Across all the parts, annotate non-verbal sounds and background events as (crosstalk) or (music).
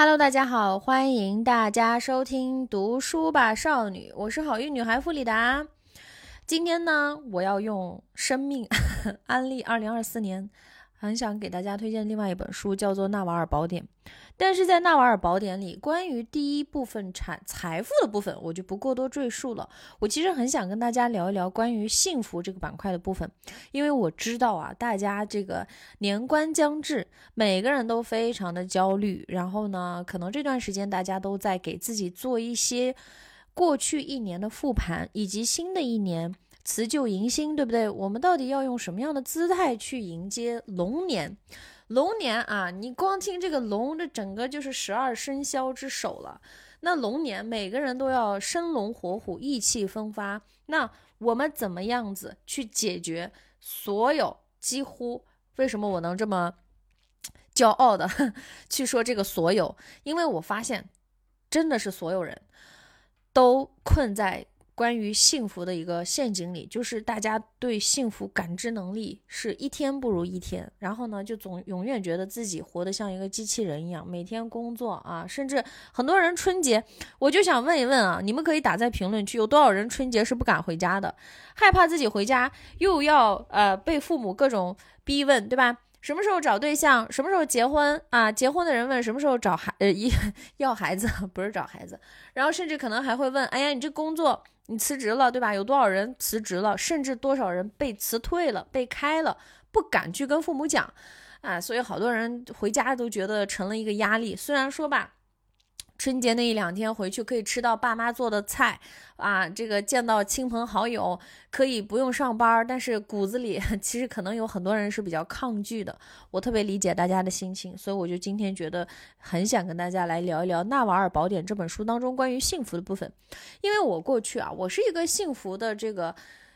Hello，大家好，欢迎大家收听《读书吧少女》，我是好运女孩弗里达。今天呢，我要用生命 (laughs) 安利二零二四年。很想给大家推荐另外一本书，叫做《纳瓦尔宝典》。但是在《纳瓦尔宝典》里，关于第一部分产财富的部分，我就不过多赘述了。我其实很想跟大家聊一聊关于幸福这个板块的部分，因为我知道啊，大家这个年关将至，每个人都非常的焦虑。然后呢，可能这段时间大家都在给自己做一些过去一年的复盘，以及新的一年。辞旧迎新，对不对？我们到底要用什么样的姿态去迎接龙年？龙年啊，你光听这个龙，这整个就是十二生肖之首了。那龙年，每个人都要生龙活虎、意气风发。那我们怎么样子去解决所有？几乎为什么我能这么骄傲的 (laughs) 去说这个所有？因为我发现，真的是所有人都困在。关于幸福的一个陷阱里，就是大家对幸福感知能力是一天不如一天，然后呢，就总永远觉得自己活得像一个机器人一样，每天工作啊，甚至很多人春节，我就想问一问啊，你们可以打在评论区，有多少人春节是不敢回家的，害怕自己回家又要呃被父母各种逼问，对吧？什么时候找对象？什么时候结婚啊？结婚的人问什么时候找孩呃一 (laughs) 要孩子，不是找孩子。然后甚至可能还会问：哎呀，你这工作你辞职了，对吧？有多少人辞职了？甚至多少人被辞退了、被开了，不敢去跟父母讲啊。所以好多人回家都觉得成了一个压力。虽然说吧。春节那一两天回去可以吃到爸妈做的菜啊，这个见到亲朋好友可以不用上班，但是骨子里 (laughs) 其实可能有很多人是比较抗拒的。我特别理解大家的心情，所以我就今天觉得很想跟大家来聊一聊《纳瓦尔宝典》这本书当中关于幸福的部分，因为我过去啊，我是一个幸福的这个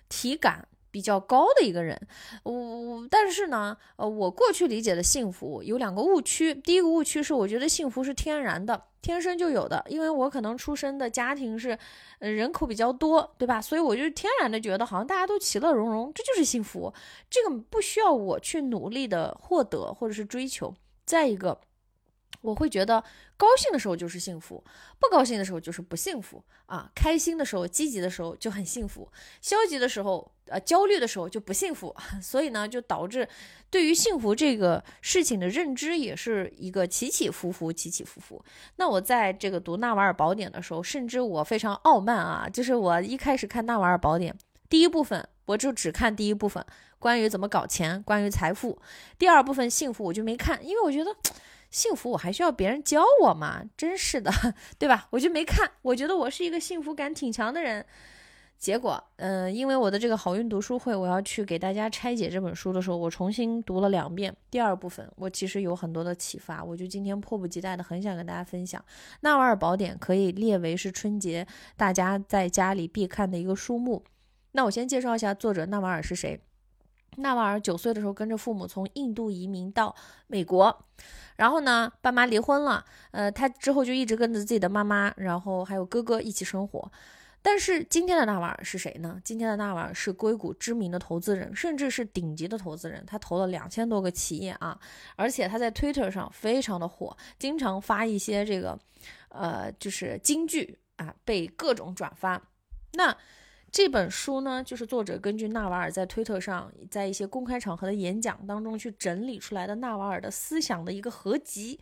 体感。比较高的一个人，我但是呢，呃，我过去理解的幸福有两个误区。第一个误区是，我觉得幸福是天然的，天生就有的，因为我可能出生的家庭是，呃，人口比较多，对吧？所以我就天然的觉得好像大家都其乐融融，这就是幸福，这个不需要我去努力的获得或者是追求。再一个。我会觉得高兴的时候就是幸福，不高兴的时候就是不幸福啊。开心的时候、积极的时候就很幸福，消极的时候、呃焦虑的时候就不幸福。(laughs) 所以呢，就导致对于幸福这个事情的认知也是一个起起伏伏、起起伏伏。那我在这个读《纳瓦尔宝典》的时候，甚至我非常傲慢啊，就是我一开始看《纳瓦尔宝典》第一部分，我就只看第一部分，关于怎么搞钱、关于财富；第二部分幸福我就没看，因为我觉得。幸福我还需要别人教我吗？真是的，(laughs) 对吧？我就没看，我觉得我是一个幸福感挺强的人。结果，嗯，因为我的这个好运读书会，我要去给大家拆解这本书的时候，我重新读了两遍。第二部分，我其实有很多的启发，我就今天迫不及待的很想跟大家分享。《纳瓦尔宝典》可以列为是春节大家在家里必看的一个书目。那我先介绍一下作者纳瓦尔是谁。纳瓦尔九岁的时候跟着父母从印度移民到美国。然后呢，爸妈离婚了，呃，他之后就一直跟着自己的妈妈，然后还有哥哥一起生活。但是今天的纳瓦尔是谁呢？今天的纳瓦尔是硅谷知名的投资人，甚至是顶级的投资人，他投了两千多个企业啊，而且他在 Twitter 上非常的火，经常发一些这个，呃，就是金句啊，被各种转发。那。这本书呢，就是作者根据纳瓦尔在推特上，在一些公开场合的演讲当中去整理出来的纳瓦尔的思想的一个合集。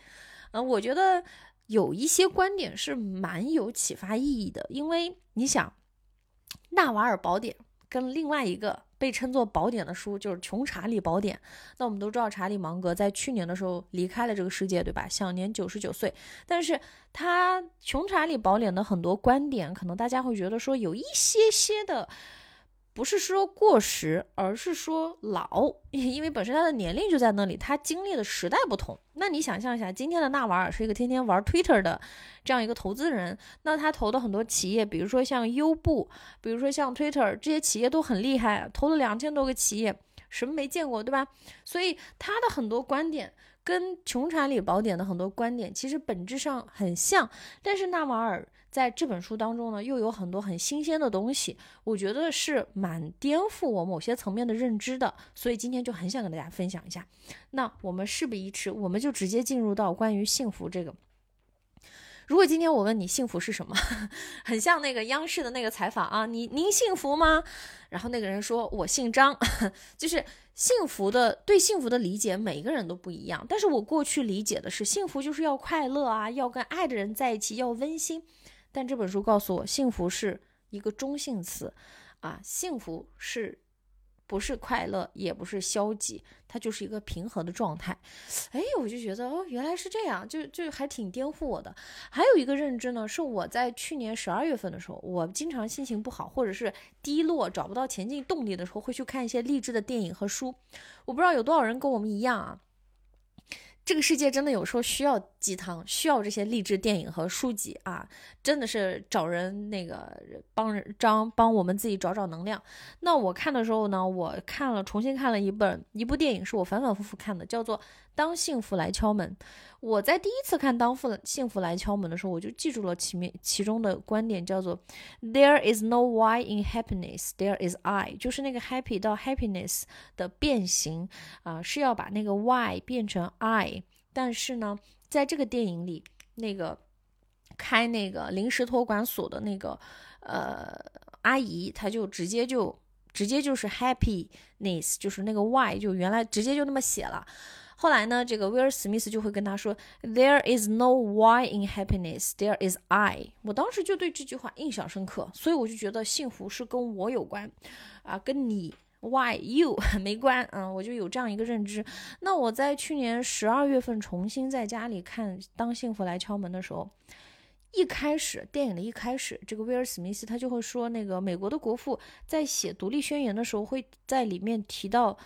嗯，我觉得有一些观点是蛮有启发意义的，因为你想，《纳瓦尔宝典》跟另外一个。被称作宝典的书就是《穷查理宝典》。那我们都知道，查理芒格在去年的时候离开了这个世界，对吧？享年九十九岁。但是他《穷查理宝典》的很多观点，可能大家会觉得说有一些些的。不是说过时，而是说老，(laughs) 因为本身他的年龄就在那里，他经历的时代不同。那你想象一下，今天的纳瓦尔是一个天天玩 Twitter 的这样一个投资人，那他投的很多企业，比如说像优步，比如说像 Twitter 这些企业都很厉害，投了两千多个企业，什么没见过，对吧？所以他的很多观点跟《穷查理宝典》的很多观点其实本质上很像，但是纳瓦尔。在这本书当中呢，又有很多很新鲜的东西，我觉得是蛮颠覆我某些层面的认知的，所以今天就很想跟大家分享一下。那我们事不宜迟，我们就直接进入到关于幸福这个如果今天我问你幸福是什么，(laughs) 很像那个央视的那个采访啊，你您幸福吗？然后那个人说我姓张，(laughs) 就是幸福的对幸福的理解，每个人都不一样。但是我过去理解的是幸福就是要快乐啊，要跟爱的人在一起，要温馨。但这本书告诉我，幸福是一个中性词，啊，幸福是。不是快乐，也不是消极，它就是一个平和的状态。哎，我就觉得哦，原来是这样，就就还挺颠覆我的。还有一个认知呢，是我在去年十二月份的时候，我经常心情不好或者是低落，找不到前进动力的时候，会去看一些励志的电影和书。我不知道有多少人跟我们一样啊。这个世界真的有时候需要鸡汤，需要这些励志电影和书籍啊，真的是找人那个帮张帮我们自己找找能量。那我看的时候呢，我看了重新看了一本一部电影，是我反反复复看的，叫做《当幸福来敲门》。我在第一次看《当幸福来敲门》的时候，我就记住了其面其中的观点，叫做 “There is no why in happiness, there is I”，就是那个 happy 到 happiness 的变形啊，是要把那个 why 变成 I。但是呢，在这个电影里，那个开那个临时托管所的那个呃阿姨，她就直接就直接就是 happiness，就是那个 why 就原来直接就那么写了。后来呢，这个威尔史密斯就会跟他说，There is no why in happiness, there is I。我当时就对这句话印象深刻，所以我就觉得幸福是跟我有关啊，跟你。Why you (laughs) 没关，嗯，我就有这样一个认知。那我在去年十二月份重新在家里看《当幸福来敲门》的时候，一开始电影的一开始，这个威尔史密斯他就会说，那个美国的国父在写独立宣言的时候，会在里面提到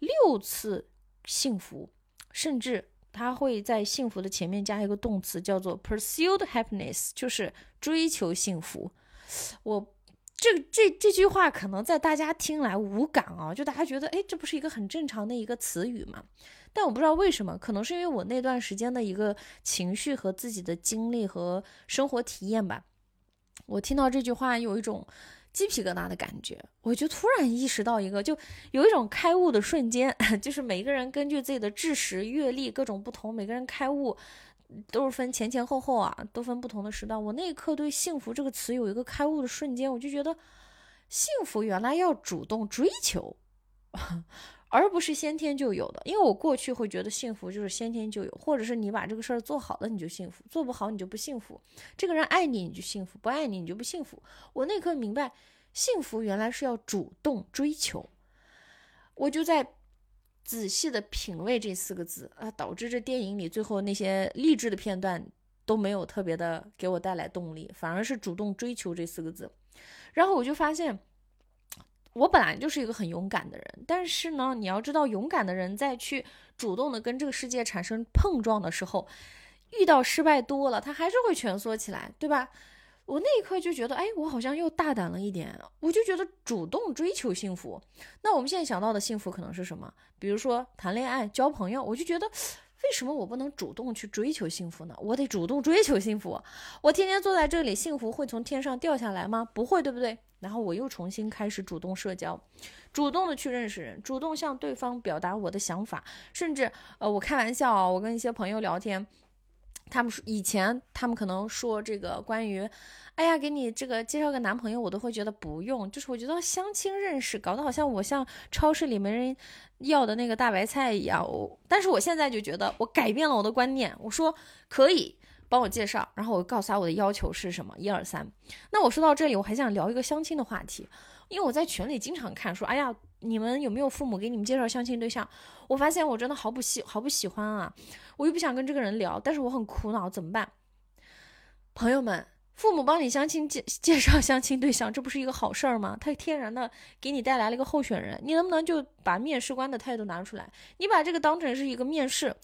六次幸福，甚至他会在幸福的前面加一个动词，叫做 pursued happiness，就是追求幸福。我。这这这句话可能在大家听来无感啊，就大家觉得，哎，这不是一个很正常的一个词语吗？但我不知道为什么，可能是因为我那段时间的一个情绪和自己的经历和生活体验吧。我听到这句话有一种鸡皮疙瘩的感觉，我就突然意识到一个，就有一种开悟的瞬间，(laughs) 就是每个人根据自己的知识、阅历各种不同，每个人开悟。都是分前前后后啊，都分不同的时段。我那一刻对“幸福”这个词有一个开悟的瞬间，我就觉得，幸福原来要主动追求，而不是先天就有的。因为我过去会觉得幸福就是先天就有，或者是你把这个事儿做好了你就幸福，做不好你就不幸福。这个人爱你你就幸福，不爱你你就不幸福。我那刻明白，幸福原来是要主动追求。我就在。仔细的品味这四个字啊，导致这电影里最后那些励志的片段都没有特别的给我带来动力，反而是主动追求这四个字。然后我就发现，我本来就是一个很勇敢的人，但是呢，你要知道，勇敢的人在去主动的跟这个世界产生碰撞的时候，遇到失败多了，他还是会蜷缩起来，对吧？我那一刻就觉得，哎，我好像又大胆了一点。我就觉得主动追求幸福。那我们现在想到的幸福可能是什么？比如说谈恋爱、交朋友。我就觉得，为什么我不能主动去追求幸福呢？我得主动追求幸福。我天天坐在这里，幸福会从天上掉下来吗？不会，对不对？然后我又重新开始主动社交，主动的去认识人，主动向对方表达我的想法，甚至，呃，我开玩笑啊，我跟一些朋友聊天。他们以前他们可能说这个关于，哎呀，给你这个介绍个男朋友，我都会觉得不用。就是我觉得相亲认识，搞得好像我像超市里没人要的那个大白菜一样。我但是我现在就觉得我改变了我的观念，我说可以帮我介绍，然后我告诉他我的要求是什么，一二三。那我说到这里，我还想聊一个相亲的话题，因为我在群里经常看说，哎呀。你们有没有父母给你们介绍相亲对象？我发现我真的好不喜好不喜欢啊！我又不想跟这个人聊，但是我很苦恼，怎么办？朋友们，父母帮你相亲介介绍相亲对象，这不是一个好事儿吗？他天然的给你带来了一个候选人，你能不能就把面试官的态度拿出来？你把这个当成是一个面试。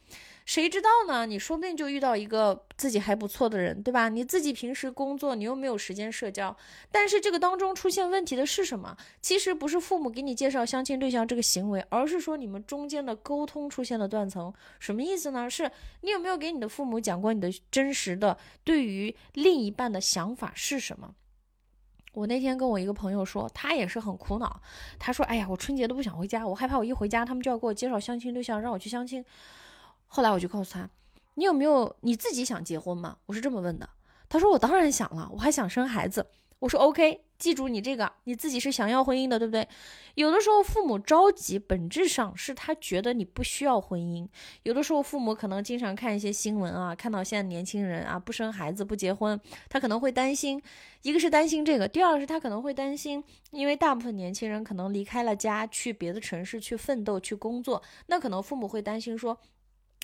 谁知道呢？你说不定就遇到一个自己还不错的人，对吧？你自己平时工作，你又没有时间社交。但是这个当中出现问题的是什么？其实不是父母给你介绍相亲对象这个行为，而是说你们中间的沟通出现了断层。什么意思呢？是你有没有给你的父母讲过你的真实的对于另一半的想法是什么？我那天跟我一个朋友说，他也是很苦恼。他说：“哎呀，我春节都不想回家，我害怕我一回家，他们就要给我介绍相亲对象，让我去相亲。”后来我就告诉他：“你有没有你自己想结婚吗？”我是这么问的。他说我当然想了，我还想生孩子。我说 OK，记住你这个，你自己是想要婚姻的，对不对？有的时候父母着急，本质上是他觉得你不需要婚姻。有的时候父母可能经常看一些新闻啊，看到现在年轻人啊不生孩子不结婚，他可能会担心，一个是担心这个，第二个是他可能会担心，因为大部分年轻人可能离开了家，去别的城市去奋斗去工作，那可能父母会担心说。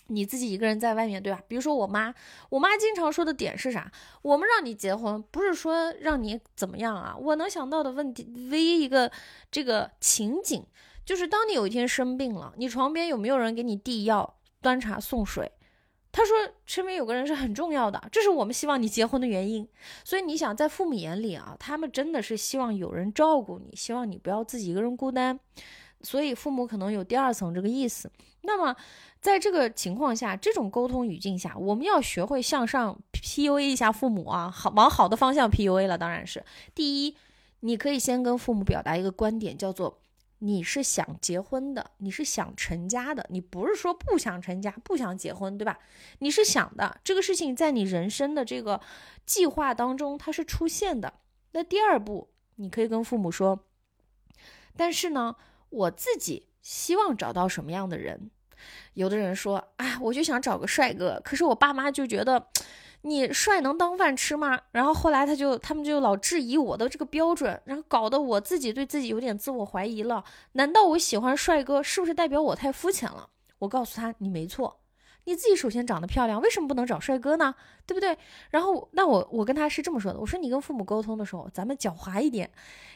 你自己一个人在外面，对吧？比如说我妈，我妈经常说的点是啥？我们让你结婚，不是说让你怎么样啊？我能想到的问题，唯一一个这个情景，就是当你有一天生病了，你床边有没有人给你递药、端茶送水？她说身边有个人是很重要的，这是我们希望你结婚的原因。所以你想，在父母眼里啊，他们真的是希望有人照顾你，希望你不要自己一个人孤单。所以父母可能有第二层这个意思。那么，在这个情况下，这种沟通语境下，我们要学会向上 PUA 一下父母啊，好往好的方向 PUA 了。当然是第一，你可以先跟父母表达一个观点，叫做你是想结婚的，你是想成家的，你不是说不想成家、不想结婚，对吧？你是想的，这个事情在你人生的这个计划当中它是出现的。那第二步，你可以跟父母说，但是呢。我自己希望找到什么样的人？有的人说，哎，我就想找个帅哥。可是我爸妈就觉得，你帅能当饭吃吗？然后后来他就他们就老质疑我的这个标准，然后搞得我自己对自己有点自我怀疑了。难道我喜欢帅哥，是不是代表我太肤浅了？我告诉他，你没错，你自己首先长得漂亮，为什么不能找帅哥呢？对不对？然后那我我跟他是这么说的，我说你跟父母沟通的时候，咱们狡猾一点，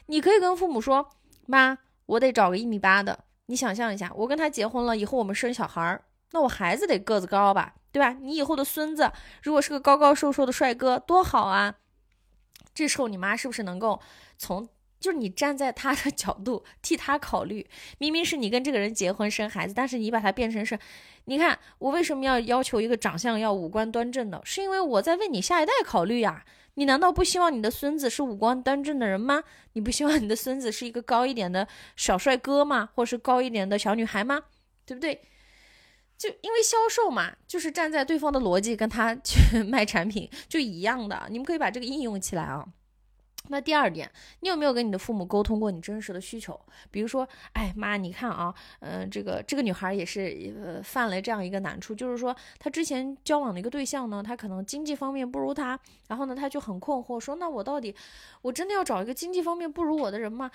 你可以跟父母说，妈。我得找个一米八的，你想象一下，我跟他结婚了以后，我们生小孩儿，那我孩子得个子高吧，对吧？你以后的孙子如果是个高高瘦瘦的帅哥，多好啊！这时候你妈是不是能够从，就是你站在他的 (laughs) 角度替他考虑？明明是你跟这个人结婚生孩子，但是你把他变成是，你看我为什么要要求一个长相要五官端正的？是因为我在为你下一代考虑呀。你难道不希望你的孙子是五官端正的人吗？(laughs) 你不希望你的孙子是一个高一点的小帅哥吗？或是高一点的小女孩吗？对不对？就因为销售嘛，就是站在对方的逻辑跟他去 (laughs) 卖产品就一样的。你们可以把这个应用起来啊。那第二点，你有没有跟你的父母沟通过你真实的需求？比如说，哎妈，你看啊，嗯，这个这个女孩也是呃犯了这样一个难处，就是说她之前交往的一个对象呢，他可能经济方面不如她，然后呢，她就很困惑，说那我到底我真的要找一个经济方面不如我的人吗？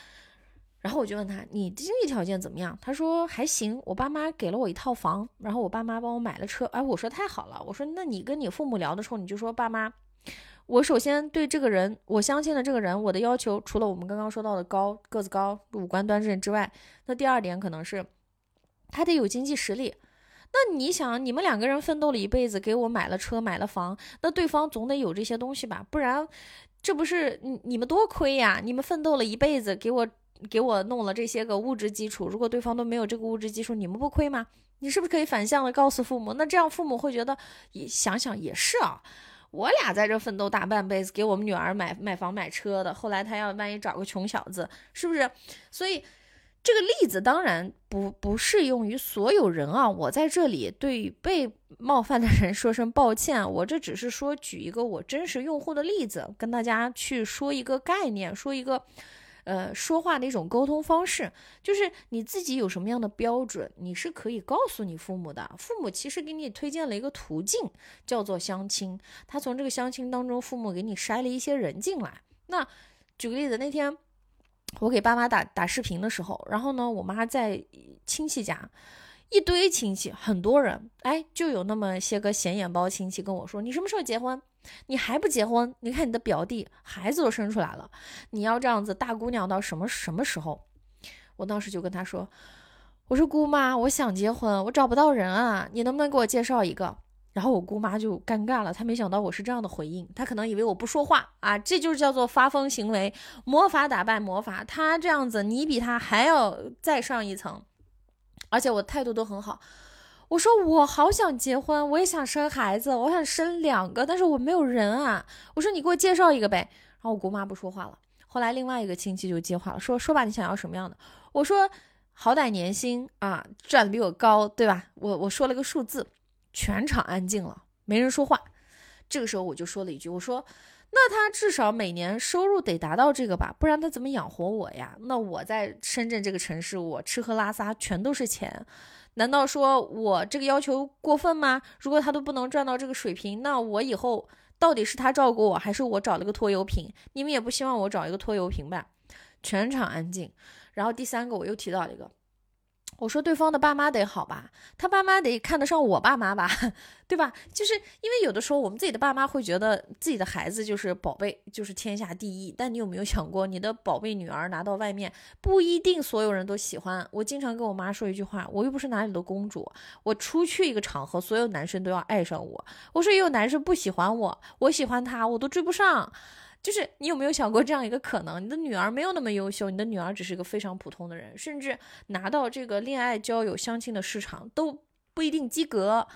然后我就问她，你经济条件怎么样？她说还行，我爸妈给了我一套房，然后我爸妈帮我买了车。哎，我说太好了，我说那你跟你父母聊的时候，你就说爸妈。我首先对这个人，我相信的这个人，我的要求除了我们刚刚说到的高个子高、五官端正之外，那第二点可能是他得有经济实力。那你想，你们两个人奋斗了一辈子，给我买了车、买了房，那对方总得有这些东西吧？不然，这不是你你们多亏呀？你们奋斗了一辈子，给我给我弄了这些个物质基础，如果对方都没有这个物质基础，你们不亏吗？你是不是可以反向的告诉父母？那这样父母会觉得，也想想也是啊。我俩在这奋斗大半辈子，给我们女儿买买房买车的，后来他要万一找个穷小子，是不是？所以这个例子当然不不适用于所有人啊。我在这里对被冒犯的人说声抱歉，我这只是说举一个我真实用户的例子，跟大家去说一个概念，说一个。呃，说话的一种沟通方式，就是你自己有什么样的标准，你是可以告诉你父母的。父母其实给你推荐了一个途径，叫做相亲。他从这个相亲当中，父母给你筛了一些人进来。那举个例子，那天我给爸妈打打视频的时候，然后呢，我妈在亲戚家。一堆亲戚，很多人，哎，就有那么些个显眼包亲戚跟我说：“你什么时候结婚？你还不结婚？你看你的表弟孩子都生出来了，你要这样子大姑娘到什么什么时候？”我当时就跟他说：“我说姑妈，我想结婚，我找不到人啊，你能不能给我介绍一个？”然后我姑妈就尴尬了，她没想到我是这样的回应，她可能以为我不说话啊，这就是叫做发疯行为，魔法打败魔法，她这样子，你比她还要再上一层。而且我态度都很好，我说我好想结婚，我也想生孩子，我想生两个，但是我没有人啊。我说你给我介绍一个呗。然后我姑妈不说话了。后来另外一个亲戚就接话了，说说吧，你想要什么样的？我说好歹年薪啊，赚的比我高，对吧？我我说了个数字，全场安静了，没人说话。这个时候我就说了一句，我说。那他至少每年收入得达到这个吧，不然他怎么养活我呀？那我在深圳这个城市，我吃喝拉撒全都是钱，难道说我这个要求过分吗？如果他都不能赚到这个水平，那我以后到底是他照顾我，还是我找了个拖油瓶？你们也不希望我找一个拖油瓶吧？全场安静。然后第三个，我又提到了一个。我说对方的爸妈得好吧，他爸妈得看得上我爸妈吧，(laughs) 对吧？就是因为有的时候我们自己的爸妈会觉得自己的孩子就是宝贝，就是天下第一。但你有没有想过，你的宝贝女儿拿到外面，不一定所有人都喜欢。我经常跟我妈说一句话，我又不是哪里的公主，我出去一个场合，所有男生都要爱上我。我说也有男生不喜欢我，我喜欢他，我都追不上。就是你有没有想过这样一个可能？你的女儿没有那么优秀，你的女儿只是一个非常普通的人，甚至拿到这个恋爱、交友、相亲的市场都不一定及格。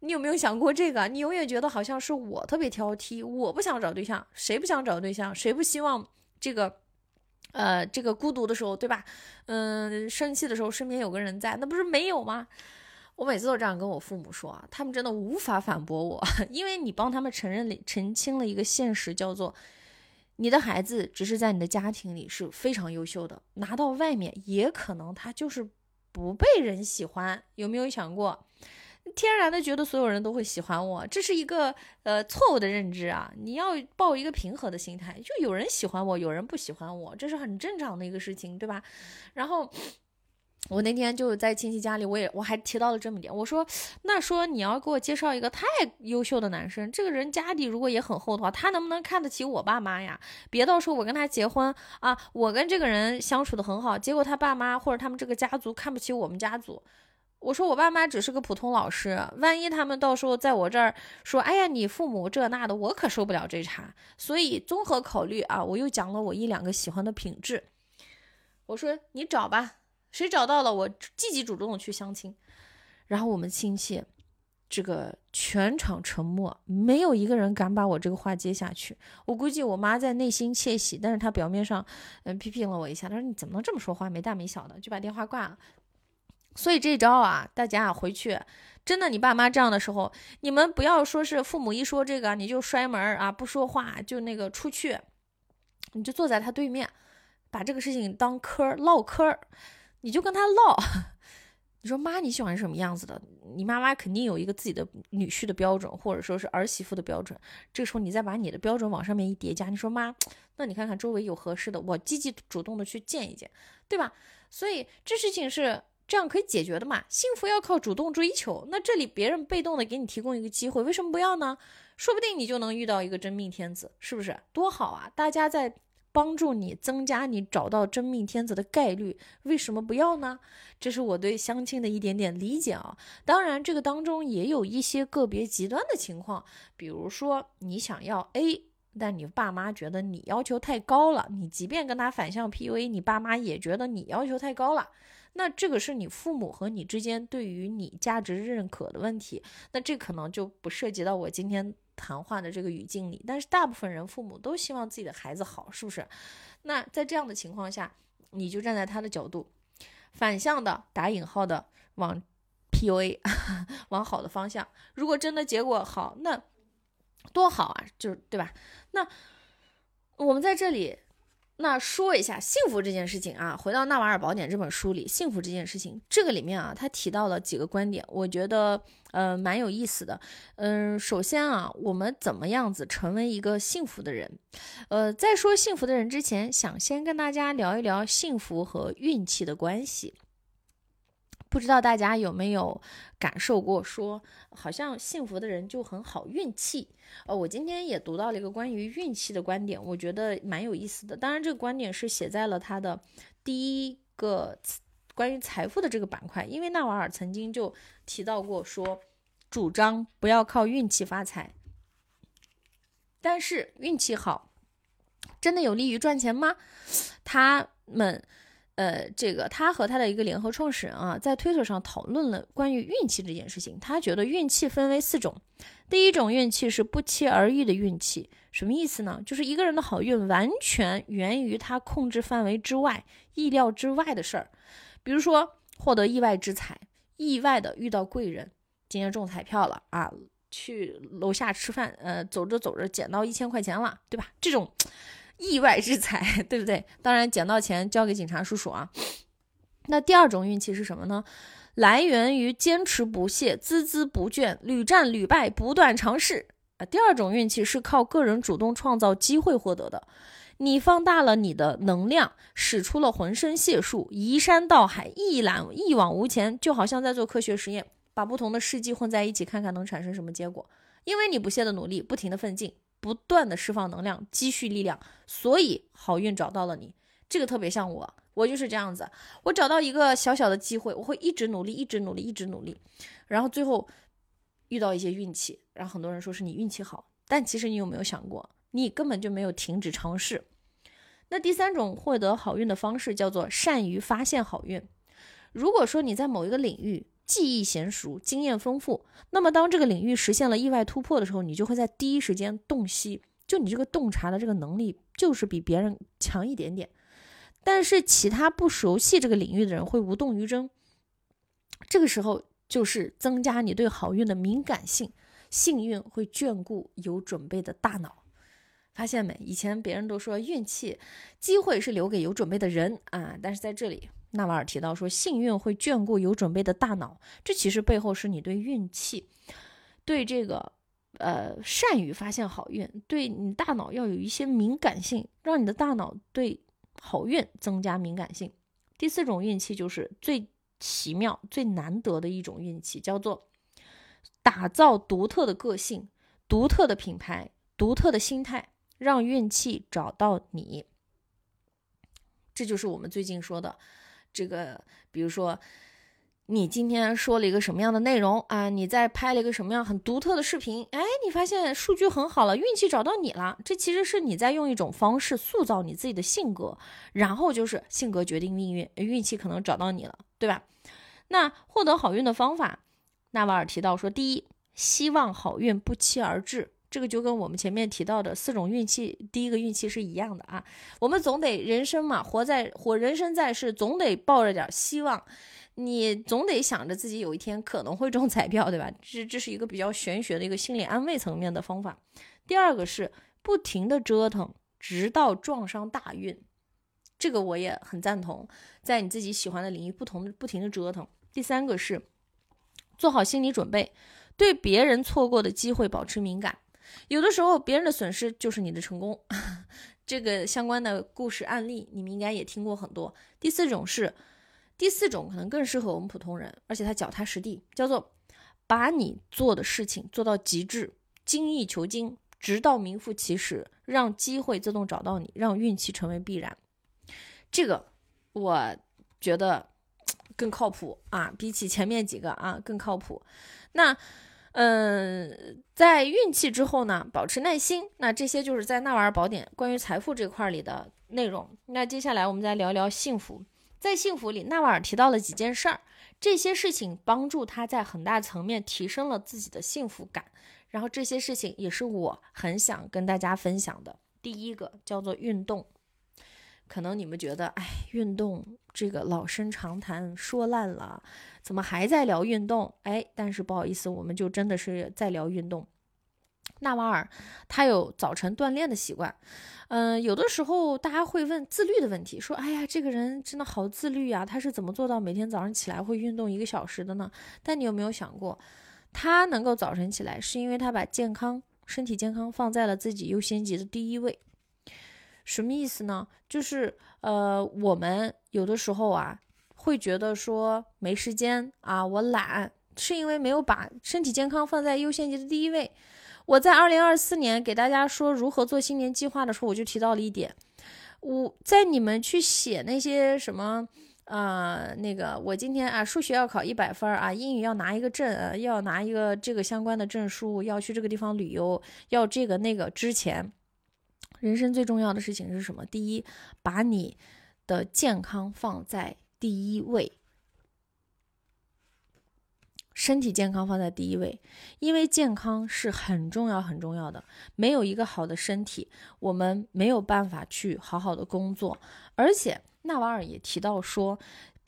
你有没有想过这个？你永远觉得好像是我特别挑剔，我不想找对象，谁不想找对象？谁不希望这个，呃，这个孤独的时候，对吧？嗯，生气的时候身边有个人在，那不是没有吗？我每次都这样跟我父母说啊，他们真的无法反驳我，(laughs) 因为你帮他们承认了、澄清了一个现实，叫做。你的孩子只是在你的家庭里是非常优秀的，拿到外面也可能他就是不被人喜欢。有没有想过，天然的觉得所有人都会喜欢我，这是一个呃错误的认知啊！你要抱一个平和的心态，就有人喜欢我，有人不喜欢我，这是很正常的一个事情，对吧？然后。我那天就在亲戚家里，我也我还提到了这么点，我说，那说你要给我介绍一个太优秀的男生，这个人家底如果也很厚的话，他能不能看得起我爸妈呀？别到时候我跟他结婚啊，我跟这个人相处的很好，结果他爸妈或者他们这个家族看不起我们家族。我说我爸妈只是个普通老师，万一他们到时候在我这儿说，哎呀，你父母这那的，我可受不了这茬。所以综合考虑啊，我又讲了我一两个喜欢的品质。我说你找吧。谁找到了，我积极主动的去相亲，然后我们亲戚这个全场沉默，没有一个人敢把我这个话接下去。我估计我妈在内心窃喜，但是她表面上嗯批评了我一下，她说你怎么能这么说话，没大没小的，就把电话挂了。所以这招啊，大家回去真的，你爸妈这样的时候，你们不要说是父母一说这个你就摔门啊，不说话就那个出去，你就坐在他对面，把这个事情当嗑唠嗑儿。你就跟他唠，(laughs) 你说妈你喜欢什么样子的？你妈妈肯定有一个自己的女婿的标准，或者说是儿媳妇的标准。这个时候你再把你的标准往上面一叠加，你说妈，那你看看周围有合适的，我积极主动的去见一见，对吧？所以这事情是这样可以解决的嘛？幸福要靠主动追求，那这里别人被动的给你提供一个机会，为什么不要呢？说不定你就能遇到一个真命天子，是不是？多好啊！大家在。帮助你增加你找到真命天子的概率，为什么不要呢？这是我对相亲的一点点理解啊。当然，这个当中也有一些个别极端的情况，比如说你想要 A，但你爸妈觉得你要求太高了，你即便跟他反向 PUA，你爸妈也觉得你要求太高了。那这个是你父母和你之间对于你价值认可的问题，那这可能就不涉及到我今天。谈话的这个语境里，但是大部分人父母都希望自己的孩子好，是不是？那在这样的情况下，你就站在他的角度，反向的打引号的往 PUA，(laughs) 往好的方向。如果真的结果好，那多好啊，就是对吧？那我们在这里。那说一下幸福这件事情啊，回到《纳瓦尔宝典》这本书里，幸福这件事情，这个里面啊，他提到了几个观点，我觉得呃蛮有意思的。嗯，首先啊，我们怎么样子成为一个幸福的人？呃，在说幸福的人之前，想先跟大家聊一聊幸福和运气的关系。不知道大家有没有感受过，说好像幸福的人就很好运气。呃，我今天也读到了一个关于运气的观点，我觉得蛮有意思的。当然，这个观点是写在了他的第一个关于财富的这个板块，因为纳瓦尔曾经就提到过，说主张不要靠运气发财。但是运气好，真的有利于赚钱吗？他们。呃，这个他和他的一个联合创始人啊，在推特上讨论了关于运气这件事情。他觉得运气分为四种，第一种运气是不期而遇的运气，什么意思呢？就是一个人的好运完全源于他控制范围之外、意料之外的事儿，比如说获得意外之财，意外的遇到贵人，今天中彩票了啊，去楼下吃饭，呃，走着走着捡到一千块钱了，对吧？这种意外之财，(laughs) 对不对？当然，捡到钱交给警察叔叔啊。那第二种运气是什么呢？来源于坚持不懈、孜孜不倦、屡战屡败、不断尝试啊。第二种运气是靠个人主动创造机会获得的。你放大了你的能量，使出了浑身解数，移山倒海，一览一往无前，就好像在做科学实验，把不同的试剂混在一起，看看能产生什么结果。因为你不懈的努力，不停的奋进，不断的释放能量，积蓄力量，所以好运找到了你。这个特别像我，我就是这样子，我找到一个小小的机会，我会一直努力，一直努力，一直努力，然后最后遇到一些运气，然后很多人说是你运气好，但其实你有没有想过，你根本就没有停止尝试。那第三种获得好运的方式叫做善于发现好运。如果说你在某一个领域技艺娴熟、经验丰富，那么当这个领域实现了意外突破的时候，你就会在第一时间洞悉，就你这个洞察的这个能力就是比别人强一点点。但是其他不熟悉这个领域的人会无动于衷。这个时候就是增加你对好运的敏感性，幸运会眷顾有准备的大脑。发现没？以前别人都说运气、机会是留给有准备的人啊，但是在这里，纳瓦尔提到说幸运会眷顾有准备的大脑。这其实背后是你对运气、对这个呃善于发现好运，对你大脑要有一些敏感性，让你的大脑对好运增加敏感性。第四种运气就是最奇妙、最难得的一种运气，叫做打造独特的个性、独特的品牌、独特的心态。让运气找到你，这就是我们最近说的这个。比如说，你今天说了一个什么样的内容啊？你在拍了一个什么样很独特的视频？哎，你发现数据很好了，运气找到你了。这其实是你在用一种方式塑造你自己的性格，然后就是性格决定命运，运气可能找到你了，对吧？那获得好运的方法，纳瓦尔提到说：第一，希望好运不期而至。这个就跟我们前面提到的四种运气，第一个运气是一样的啊。我们总得人生嘛，活在活人生在世，总得抱着点希望。你总得想着自己有一天可能会中彩票，对吧？这这是一个比较玄学的一个心理安慰层面的方法。第二个是不停的折腾，直到撞上大运。这个我也很赞同，在你自己喜欢的领域不同的不停的折腾。第三个是做好心理准备，对别人错过的机会保持敏感。有的时候，别人的损失就是你的成功。(laughs) 这个相关的故事案例，你们应该也听过很多。第四种是，第四种可能更适合我们普通人，而且它脚踏实地，叫做把你做的事情做到极致，精益求精，直到名副其实，让机会自动找到你，让运气成为必然。这个我觉得 (tsk) 更靠谱啊，比起前面几个啊更靠谱。那。嗯，在运气之后呢，保持耐心。那这些就是在《纳瓦尔宝典》关于财富这块里的内容。那接下来我们再聊聊幸福。在幸福里，纳瓦尔提到了几件事儿，这些事情帮助他在很大层面提升了自己的幸福感。然后这些事情也是我很想跟大家分享的。第一个叫做运动。可能你们觉得，哎，运动这个老生常谈，说烂了，怎么还在聊运动？哎，但是不好意思，我们就真的是在聊运动。纳瓦尔他有早晨锻炼的习惯，嗯，有的时候大家会问自律的问题，说，哎呀，这个人真的好自律啊，他是怎么做到每天早上起来会运动一个小时的呢？但你有没有想过，他能够早晨起来，是因为他把健康、身体健康放在了自己优先级的第一位。什么意思呢？就是呃，我们有的时候啊，会觉得说没时间啊，我懒，是因为没有把身体健康放在优先级的第一位。我在二零二四年给大家说如何做新年计划的时候，我就提到了一点，我在你们去写那些什么啊，那个我今天啊，数学要考一百分啊，英语要拿一个证，要拿一个这个相关的证书，要去这个地方旅游，要这个那个之前。人生最重要的事情是什么？第一，把你的健康放在第一位，身体健康放在第一位，因为健康是很重要很重要的。没有一个好的身体，我们没有办法去好好的工作。而且纳瓦尔也提到说。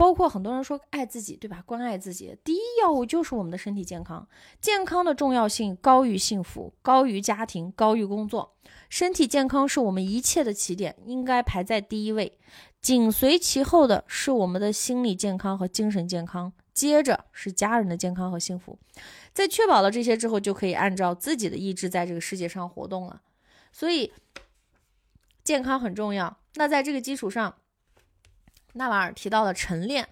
包括很多人说爱自己，对吧？关爱自己，第一要务就是我们的身体健康。健康的重要性高于幸福，高于家庭，高于工作。身体健康是我们一切的起点，应该排在第一位。紧随其后的是我们的心理健康和精神健康，接着是家人的健康和幸福。在确保了这些之后，就可以按照自己的意志在这个世界上活动了。所以，健康很重要。那在这个基础上，纳瓦尔提到了晨练，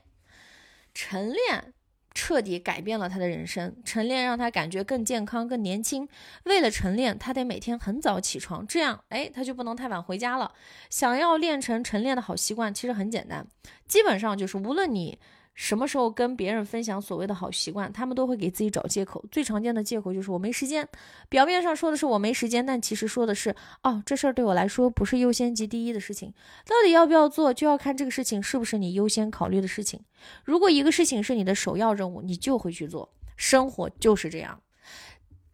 晨练彻底改变了他的人生。晨练让他感觉更健康、更年轻。为了晨练，他得每天很早起床，这样，哎，他就不能太晚回家了。想要练成晨练的好习惯，其实很简单，基本上就是无论你。什么时候跟别人分享所谓的好习惯，他们都会给自己找借口。最常见的借口就是我没时间。表面上说的是我没时间，但其实说的是哦，这事儿对我来说不是优先级第一的事情。到底要不要做，就要看这个事情是不是你优先考虑的事情。如果一个事情是你的首要任务，你就会去做。生活就是这样，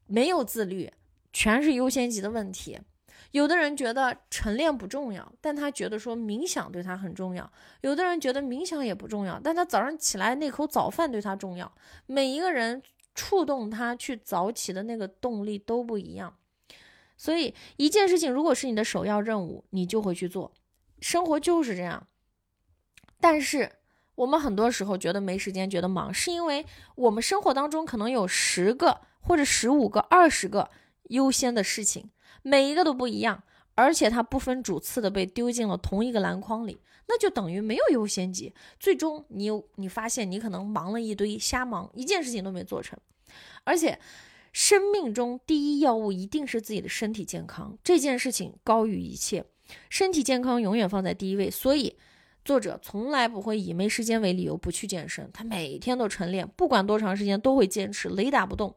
没有自律，全是优先级的问题。有的人觉得晨练不重要，但他觉得说冥想对他很重要。有的人觉得冥想也不重要，但他早上起来那口早饭对他重要。每一个人触动他去早起的那个动力都不一样。所以一件事情如果是你的首要任务，你就会去做。生活就是这样。但是我们很多时候觉得没时间，觉得忙，是因为我们生活当中可能有十个或者十五个、二十个优先的事情。每一个都不一样，而且它不分主次的被丢进了同一个篮筐里，那就等于没有优先级。最终你有你发现你可能忙了一堆，瞎忙，一件事情都没做成。而且，生命中第一要务一定是自己的身体健康，这件事情高于一切，身体健康永远放在第一位。所以，作者从来不会以没时间为理由不去健身，他每天都晨练，不管多长时间都会坚持，雷打不动。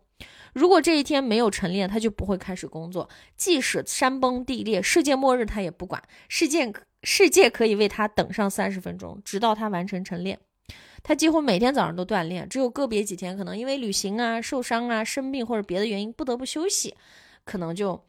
如果这一天没有晨练，他就不会开始工作。即使山崩地裂、世界末日，他也不管。世界世界可以为他等上三十分钟，直到他完成晨练。他几乎每天早上都锻炼，只有个别几天可能因为旅行啊、受伤啊、生病或者别的原因不得不休息，可能就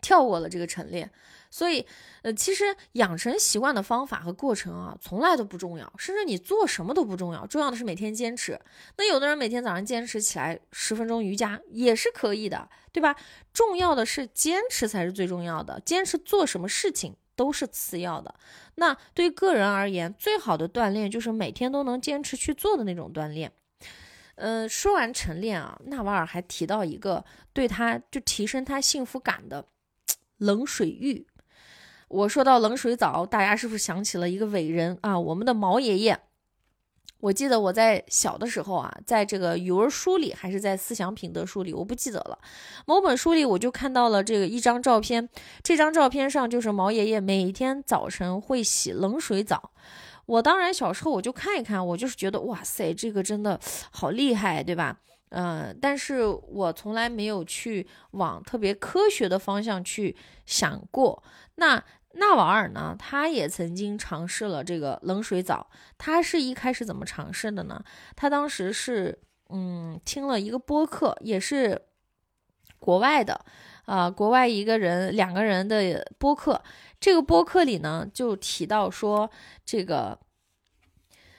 跳过了这个晨练。所以，呃，其实养成习惯的方法和过程啊，从来都不重要，甚至你做什么都不重要，重要的是每天坚持。那有的人每天早上坚持起来十分钟瑜伽也是可以的，对吧？重要的是坚持才是最重要的，坚持做什么事情都是次要的。那对个人而言，最好的锻炼就是每天都能坚持去做的那种锻炼。呃，说完晨练啊，纳瓦尔还提到一个对他就提升他幸福感的冷水浴。我说到冷水澡，大家是不是想起了一个伟人啊？我们的毛爷爷。我记得我在小的时候啊，在这个语文书里，还是在思想品德书里，我不记得了。某本书里，我就看到了这个一张照片，这张照片上就是毛爷爷每天早晨会洗冷水澡。我当然小时候我就看一看，我就是觉得哇塞，这个真的好厉害，对吧？嗯，但是我从来没有去往特别科学的方向去想过。那。纳瓦尔呢？他也曾经尝试了这个冷水澡。他是一开始怎么尝试的呢？他当时是嗯听了一个播客，也是国外的啊，国外一个人两个人的播客。这个播客里呢就提到说，这个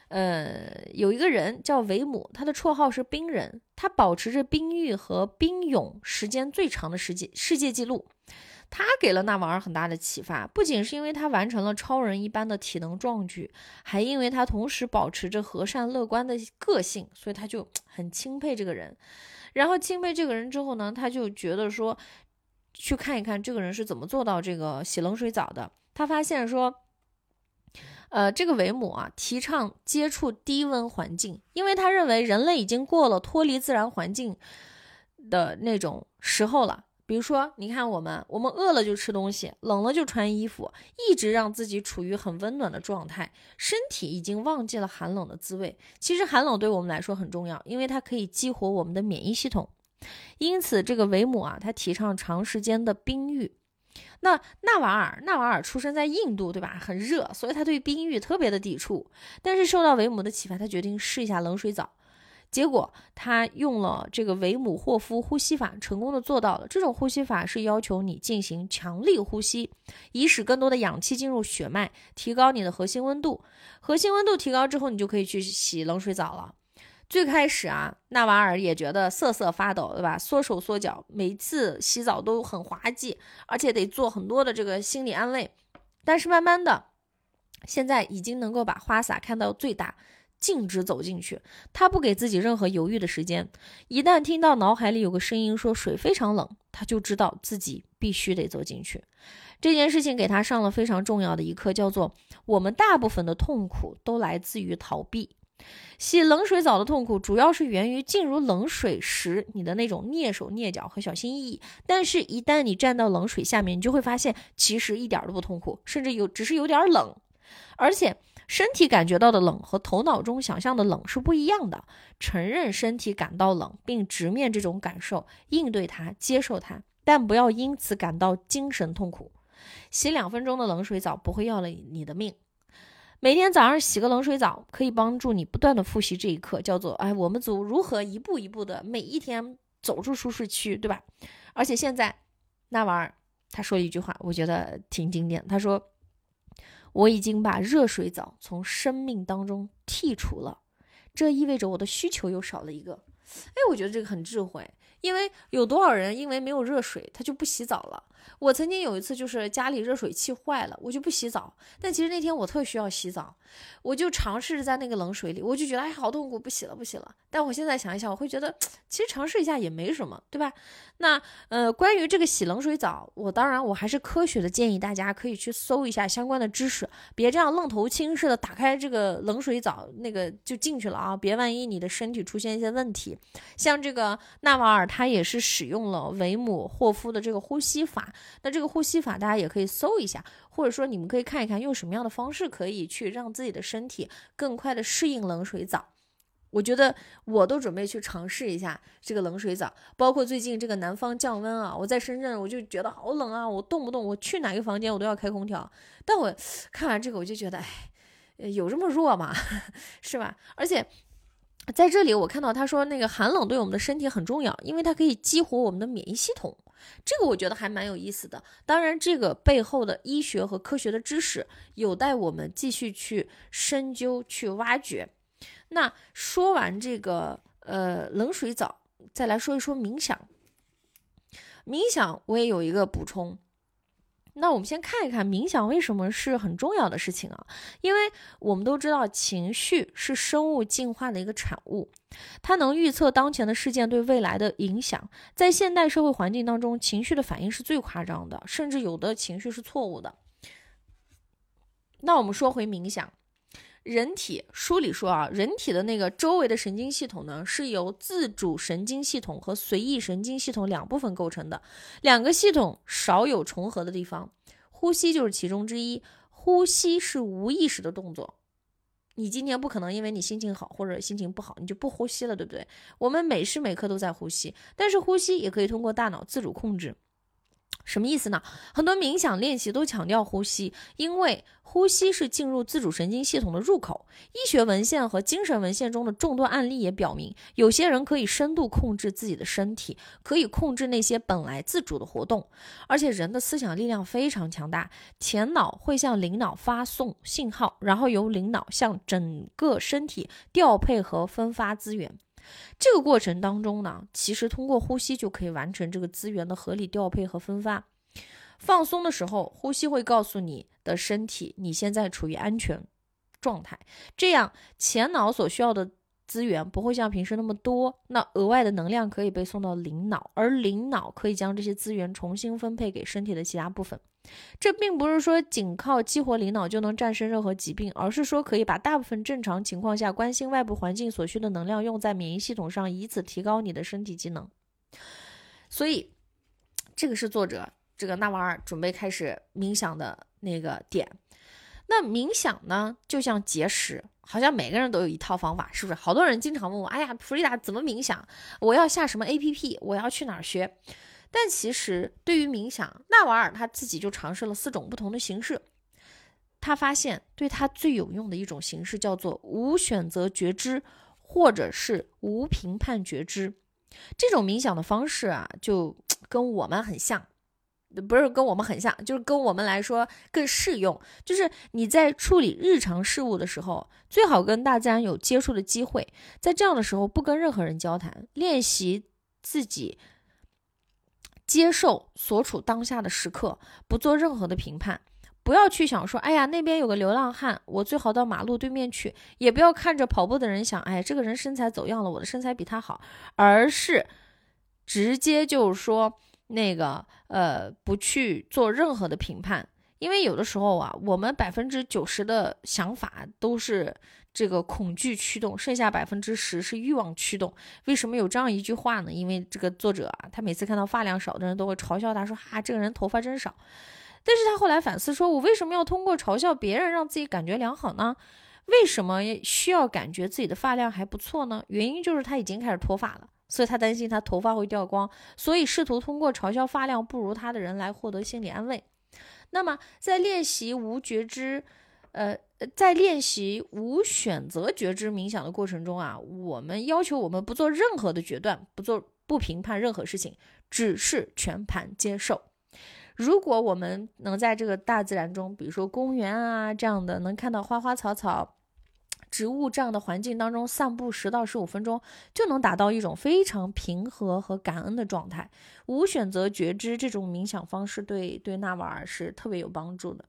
呃有一个人叫维姆，他的绰号是冰人，他保持着冰浴和冰泳时间最长的世界世界纪录。他给了纳瓦尔很大的启发，不仅是因为他完成了超人一般的体能壮举，还因为他同时保持着和善乐观的个性，所以他就 (tsk) 很钦佩这个人。然后钦佩这个人之后呢，他就觉得说，去看一看这个人是怎么做到这个洗冷水澡的。他发现说，呃，这个维姆啊，提倡接触低温环境，因为他认为人类已经过了脱离自然环境的那种时候了。比如说，你看我们，我们饿了就吃东西，冷了就穿衣服，一直让自己处于很温暖的状态，身体已经忘记了寒冷的滋味。其实寒冷对我们来说很重要，因为它可以激活我们的免疫系统。因此，这个维姆啊，他提倡长时间的冰浴。那纳瓦尔，纳瓦尔出生在印度，对吧？很热，所以他对冰浴特别的抵触。但是受到维姆的启发，他决定试一下冷水澡。结果他用了这个维姆霍夫呼吸法，成功的做到了。这种呼吸法是要求你进行强力呼吸，以使更多的氧气进入血脉，提高你的核心温度。核心温度提高之后，你就可以去洗冷水澡了。最开始啊，纳瓦尔也觉得瑟瑟发抖，对吧？缩手缩脚，每次洗澡都很滑稽，而且得做很多的这个心理安慰。但是慢慢的，现在已经能够把花洒看到最大，径直走进去。他不给自己任何犹豫的时间，一旦听到脑海里有个声音说水非常冷，他就知道自己必须得走进去。这件事情给他上了非常重要的一课，叫做我们大部分的痛苦都来自于逃避。洗冷水澡的痛苦，主要是源于进入冷水时你的那种蹑手蹑脚和小心翼翼。但是，一旦你站到冷水下面，你就会发现，其实一点都不痛苦，甚至有只是有点冷。而且，身体感觉到的冷和头脑中想象的冷是不一样的。承认身体感到冷，并直面这种感受，应对它，接受它，但不要因此感到精神痛苦。洗两分钟的冷水澡不会要了你的命。每天早上洗个冷水澡，可以帮助你不断的复习这一课，叫做“哎，我们组如何一步一步的每一天走出舒适区，对吧？”而且现在，那玩意儿他说了一句话，我觉得挺经典。他说：“我已经把热水澡从生命当中剔除了，这意味着我的需求又少了一个。”哎，我觉得这个很智慧，因为有多少人因为没有热水，他就不洗澡了。我曾经有一次就是家里热水器坏了，我就不洗澡。但其实那天我特需要洗澡，我就尝试在那个冷水里，我就觉得哎好痛苦，不洗了不洗了。但我现在想一想，我会觉得其实尝试一下也没什么，对吧？那呃关于这个洗冷水澡，我当然我还是科学的建议大家可以去搜一下相关的知识，别这样愣头青似的打开这个冷水澡那个就进去了啊，别万一你的身体出现一些问题。像这个纳瓦尔他也是使用了维姆霍夫的这个呼吸法那这个呼吸法大家也可以搜一下，或者说你们可以看一看用什么样的方式可以去让自己的身体更快的适应冷水澡。我觉得我都准备去尝试一下这个冷水澡，包括最近这个南方降温啊，我在深圳我就觉得好冷啊，我动不动我去哪个房间我都要开空调。但我看完这个我就觉得，哎，有这么弱吗？(laughs) 是吧？而且。在这里，我看到他说那个寒冷对我们的身体很重要，因为它可以激活我们的免疫系统。这个我觉得还蛮有意思的。当然，这个背后的医学和科学的知识有待我们继续去深究、去挖掘。那说完这个呃冷水澡，再来说一说冥想。冥想我也有一个补充。那我们先看一看冥想为什么是很重要的事情啊？因为我们都知道情绪是生物进化的一个产物，它能预测当前的事件对未来的影响。在现代社会环境当中，情绪的反应是最夸张的，甚至有的情绪是错误的。那我们说回冥想。人体书里说啊，人体的那个周围的神经系统呢，是由自主神经系统和随意神经系统两部分构成的，两个系统少有重合的地方，呼吸就是其中之一。呼吸是无意识的动作，你今天不可能因为你心情好或者心情不好，你就不呼吸了，对不对？我们每时每刻都在呼吸，但是呼吸也可以通过大脑自主控制。什么意思呢？很多冥想练习都强调呼吸，因为呼吸是进入自主神经系统的入口。医学文献和精神文献中的众多案例也表明，有些人可以深度控制自己的身体，可以控制那些本来自主的活动。而且人的思想力量非常强大，前脑会向灵脑发送信号，然后由灵脑向整个身体调配和分发资源。这个过程当中呢，其实通过呼吸就可以完成这个资源的合理调配和分发。放松的时候，呼吸会告诉你的身体你现在处于安全状态，这样前脑所需要的资源不会像平时那么多，那额外的能量可以被送到灵脑，而灵脑可以将这些资源重新分配给身体的其他部分。这并不是说仅靠激活灵脑就能战胜任何疾病，而是说可以把大部分正常情况下关心外部环境所需的能量用在免疫系统上，以此提高你的身体机能。所以，这个是作者这个纳瓦尔准备开始冥想的那个点。那冥想呢，就像节食，好像每个人都有一套方法，是不是？好多人经常问我，哎呀，弗里达怎么冥想？我要下什么 APP？我要去哪儿学？但其实，对于冥想，纳瓦尔他自己就尝试了四种不同的形式。他发现，对他最有用的一种形式叫做无选择觉知，或者是无评判觉知。这种冥想的方式啊，就 (tsk) 跟我们很像，不是跟我们很像，就是跟我们来说更适用。就是你在处理日常事务的时候，最好跟大自然有接触的机会，在这样的时候不跟任何人交谈，练习自己接受所处当下的时刻，不做任何的评判。不要去想说，哎呀，那边有个流浪汉，我最好到马路对面去。也不要看着跑步的人想，哎，这个人身材走样了，我的身材比他好。而是直接就是说，那个呃，不去做任何的评判，因为有的时候啊，我们百分之九十的想法都是这个恐惧驱动，剩下百分之十是欲望驱动。为什么有这样一句话呢？因为这个作者啊，他每次看到发量少的人都会嘲笑他说，哈，这个人头发真少。但是他后来反思说：“我为什么要通过嘲笑别人让自己感觉良好呢？为什么需要感觉自己的发量还不错呢？原因就是他已经开始脱发了，所以他担心他头发会掉光，所以试图通过嘲笑发量不如他的人来获得心理安慰。那么在练习无觉知，呃，在练习无选择觉知冥想的过程中啊，我们要求我们不做任何的决断，不做不评判任何事情，只是全盘接受。”如果我们能在这个大自然中，比如说公园啊这样的，能看到花花草草、植物这样的环境当中散步十到十五分钟，就能达到一种非常平和和感恩的状态。无选择觉知这种冥想方式对对纳瓦尔是特别有帮助的。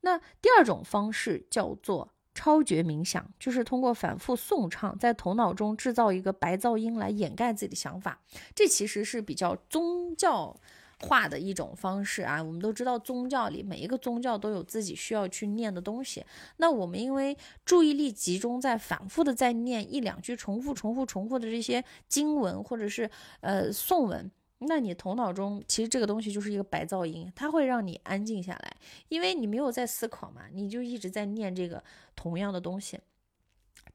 那第二种方式叫做超觉冥想，就是通过反复诵唱，在头脑中制造一个白噪音来掩盖自己的想法。这其实是比较宗教。化的一种方式啊，我们都知道宗教里每一个宗教都有自己需要去念的东西。那我们因为注意力集中在反复的在念一两句重复、重复、重复的这些经文或者是呃颂文，那你头脑中其实这个东西就是一个白噪音，它会让你安静下来，因为你没有在思考嘛，你就一直在念这个同样的东西。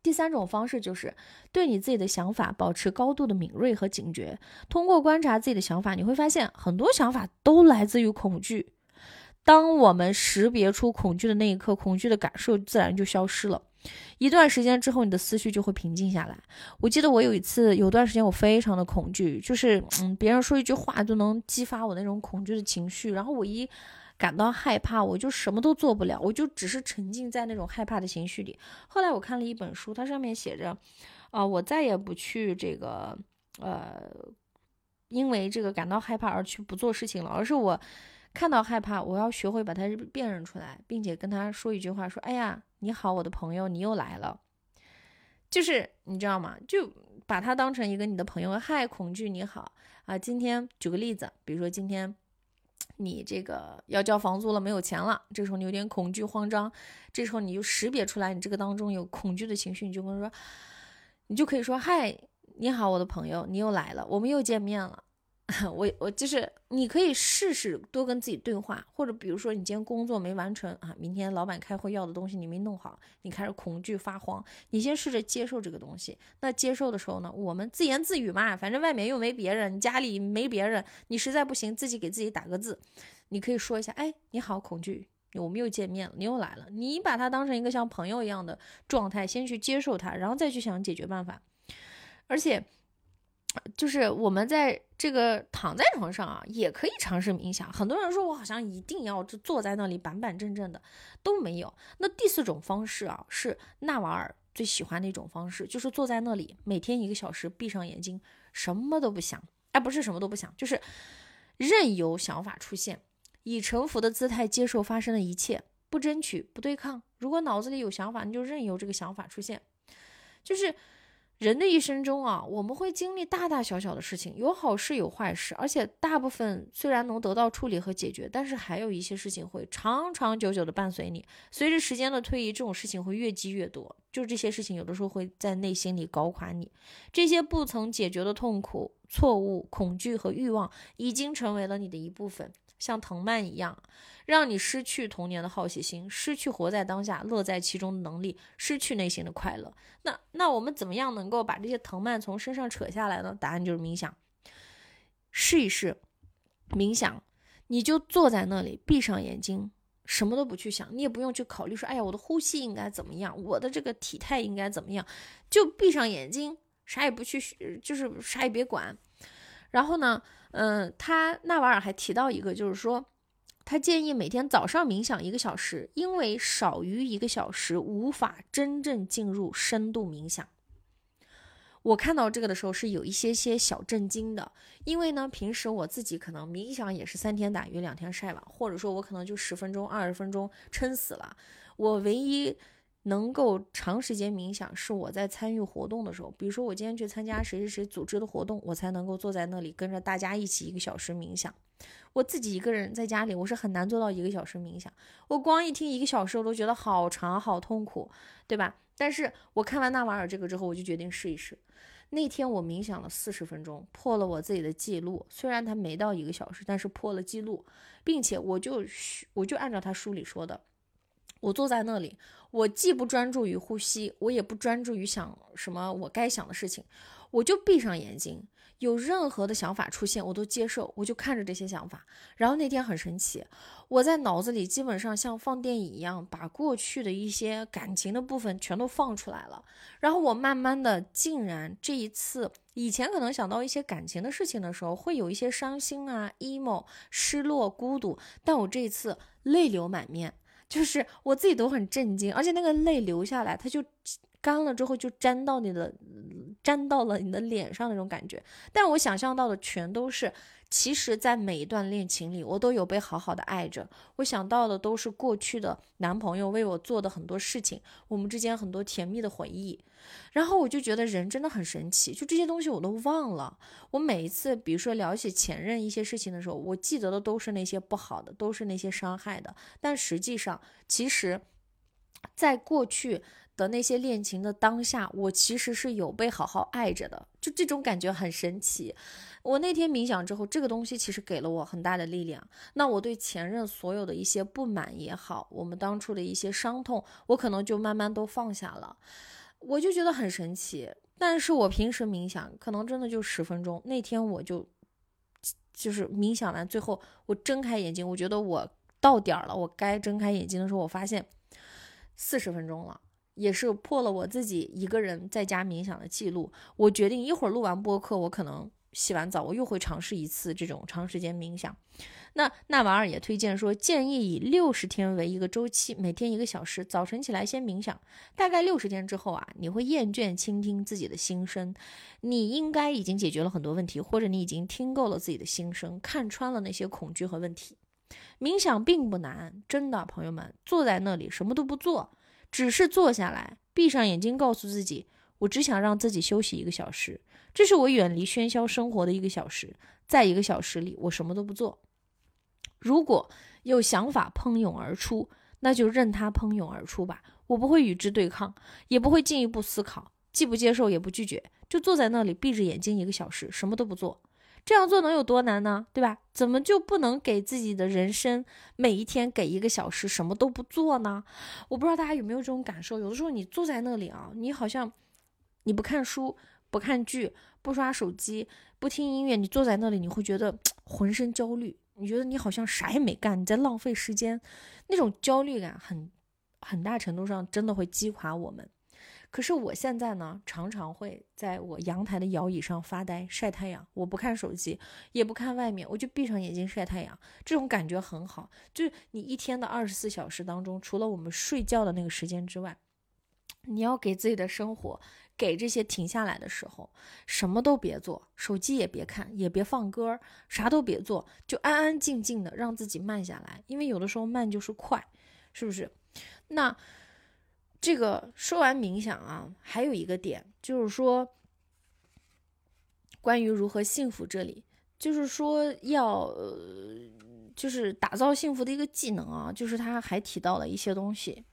第三种方式就是对你自己的想法保持高度的敏锐和警觉。通过观察自己的想法，你会发现很多想法都来自于恐惧。当我们识别出恐惧的那一刻，恐惧的感受自然就消失了。一段时间之后，你的思绪就会平静下来。我记得我有一次，有段时间我非常的恐惧，就是嗯，别人说一句话就能激发我那种恐惧的情绪，然后我一。感到害怕，我就什么都做不了，我就只是沉浸在那种害怕的情绪里。后来我看了一本书，它上面写着，啊，我再也不去这个，呃，因为这个感到害怕而去不做事情了，而是我看到害怕，我要学会把它辨认出来，并且跟他说一句话，说，哎呀，你好，我的朋友，你又来了。就是你知道吗？就把它当成一个你的朋友。嗨，恐惧，你好啊。今天举个例子，比如说今天。你这个要交房租了，没有钱了，这时候你有点恐惧慌张，这时候你就识别出来你这个当中有恐惧的情绪，你就跟他说，你就可以说，嗨，你好，我的朋友，你又来了，我们又见面了。(laughs) 我我就是你可以试试多跟自己对话，或者比如说你今天工作没完成啊，明天老板开会要的东西你没弄好，你开始恐惧发慌，你先试着接受这个东西。那接受的时候呢，我们自言自语嘛，反正外面又没别人，你家里没别人，你实在不行自己给自己打个字，你可以说一下，哎，你好，恐惧，我们又见面了，你又来了，你把它当成一个像朋友一样的状态，先去接受它，然后再去想解决办法，而且。就是我们在这个躺在床上啊，也可以尝试冥想。很多人说我好像一定要就坐在那里板板正正的，都没有。那第四种方式啊，是纳瓦尔最喜欢的一种方式，就是坐在那里，每天一个小时，闭上眼睛，什么都不想。哎，不是什么都不想，就是任由想法出现，以臣服的姿态接受发生的一切，不争取，不对抗。如果脑子里有想法，你就任由这个想法出现，就是。人的一生中啊，我们会经历大大小小的事情，有好事有坏事，而且大部分虽然能得到处理和解决，但是还有一些事情会长长久久的伴随你。随着时间的推移，这种事情会越积越多，就这些事情有的时候会在内心里搞垮你。这些不曾解决的痛苦、错误、恐惧和欲望，已经成为了你的一部分。像藤蔓一样，让你失去童年的好奇心，失去活在当下、乐在其中的能力，失去内心的快乐。那那我们怎么样能够把这些藤蔓从身上扯下来呢？答案就是冥想。试一试冥想，你就坐在那里，闭上眼睛，什么都不去想，你也不用去考虑说，哎呀，我的呼吸应该怎么样，我的这个体态应该怎么样，就闭上眼睛，啥也不去，就是啥也别管。然后呢，嗯，他纳瓦尔还提到一个，就是说，他建议每天早上冥想一个小时，因为少于一个小时无法真正进入深度冥想。我看到这个的时候是有一些些小震惊的，因为呢，平时我自己可能冥想也是三天打鱼两天晒网，或者说我可能就十分钟、二十分钟撑死了。我唯一能够长时间冥想是我在参与活动的时候，比如说我今天去参加谁谁谁组织的活动，我才能够坐在那里跟着大家一起一个小时冥想。我自己一个人在家里，我是很难做到一个小时冥想。我光一听一个小时，我都觉得好长、好痛苦，对吧？但是我看完纳瓦尔这个之后，我就决定试一试。那天我冥想了四十分钟，破了我自己的记录。虽然他没到一个小时，但是破了记录，并且我就我就按照他书里说的，我坐在那里，我既不专注于呼吸，我也不专注于想什么我该想的事情，我就闭上眼睛。有任何的想法出现，我都接受，我就看着这些想法。然后那天很神奇，我在脑子里基本上像放电影一样，把过去的一些感情的部分全都放出来了。然后我慢慢的，竟然这一次，以前可能想到一些感情的事情的时候，会有一些伤心啊、emo、失落、孤独，但我这一次泪流满面，就是我自己都很震惊，而且那个泪流下来，它就。干了之后就粘到你的，粘到了你的脸上那种感觉。但我想象到的全都是，其实，在每一段恋情里，我都有被好好的爱着。我想到的都是过去的男朋友为我做的很多事情，我们之间很多甜蜜的回忆。然后我就觉得人真的很神奇，就这些东西我都忘了。我每一次，比如说聊起前任一些事情的时候，我记得的都是那些不好的，都是那些伤害的。但实际上，其实，在过去。的那些恋情的当下，我其实是有被好好爱着的，就这种感觉很神奇。我那天冥想之后，这个东西其实给了我很大的力量。那我对前任所有的一些不满也好，我们当初的一些伤痛，我可能就慢慢都放下了。我就觉得很神奇。但是我平时冥想可能真的就十分钟，那天我就就是冥想完最后，我睁开眼睛，我觉得我到点儿了，我该睁开眼睛的时候，我发现四十分钟了。也是破了我自己一个人在家冥想的记录。我决定一会儿录完播客，我可能洗完澡，我又会尝试一次这种长时间冥想。那纳瓦尔也推荐说，建议以六十天为一个周期，每天一个小时，早晨起来先冥想。大概六十天之后啊，你会厌倦倾听自己的心声，你应该已经解决了很多问题，或者你已经听够了自己的心声，看穿了那些恐惧和问题。冥想并不难，真的，朋友们，坐在那里什么都不做。只是坐下来，闭上眼睛，告诉自己，我只想让自己休息一个小时，这是我远离喧嚣生活的一个小时。在一个小时里，我什么都不做。如果有想法喷涌而出，那就任它喷涌而出吧，我不会与之对抗，也不会进一步思考，既不接受也不拒绝，就坐在那里闭着眼睛一个小时，什么都不做。这样做能有多难呢？对吧？怎么就不能给自己的人生每一天给一个小时什么都不做呢？我不知道大家有没有这种感受。有的时候你坐在那里啊，你好像你不看书、不看剧、不刷手机、不听音乐，你坐在那里你会觉得浑身焦虑，你觉得你好像啥也没干，你在浪费时间，那种焦虑感很很大程度上真的会击垮我们。可是我现在呢，常常会在我阳台的摇椅上发呆晒太阳。我不看手机，也不看外面，我就闭上眼睛晒太阳。这种感觉很好。就是你一天的二十四小时当中，除了我们睡觉的那个时间之外，你要给自己的生活给这些停下来的时候，什么都别做，手机也别看，也别放歌，啥都别做，就安安静静的让自己慢下来。因为有的时候慢就是快，是不是？那。这个说完冥想啊，还有一个点就是说，关于如何幸福，这里就是说要，呃就是打造幸福的一个技能啊，就是他还提到了一些东西，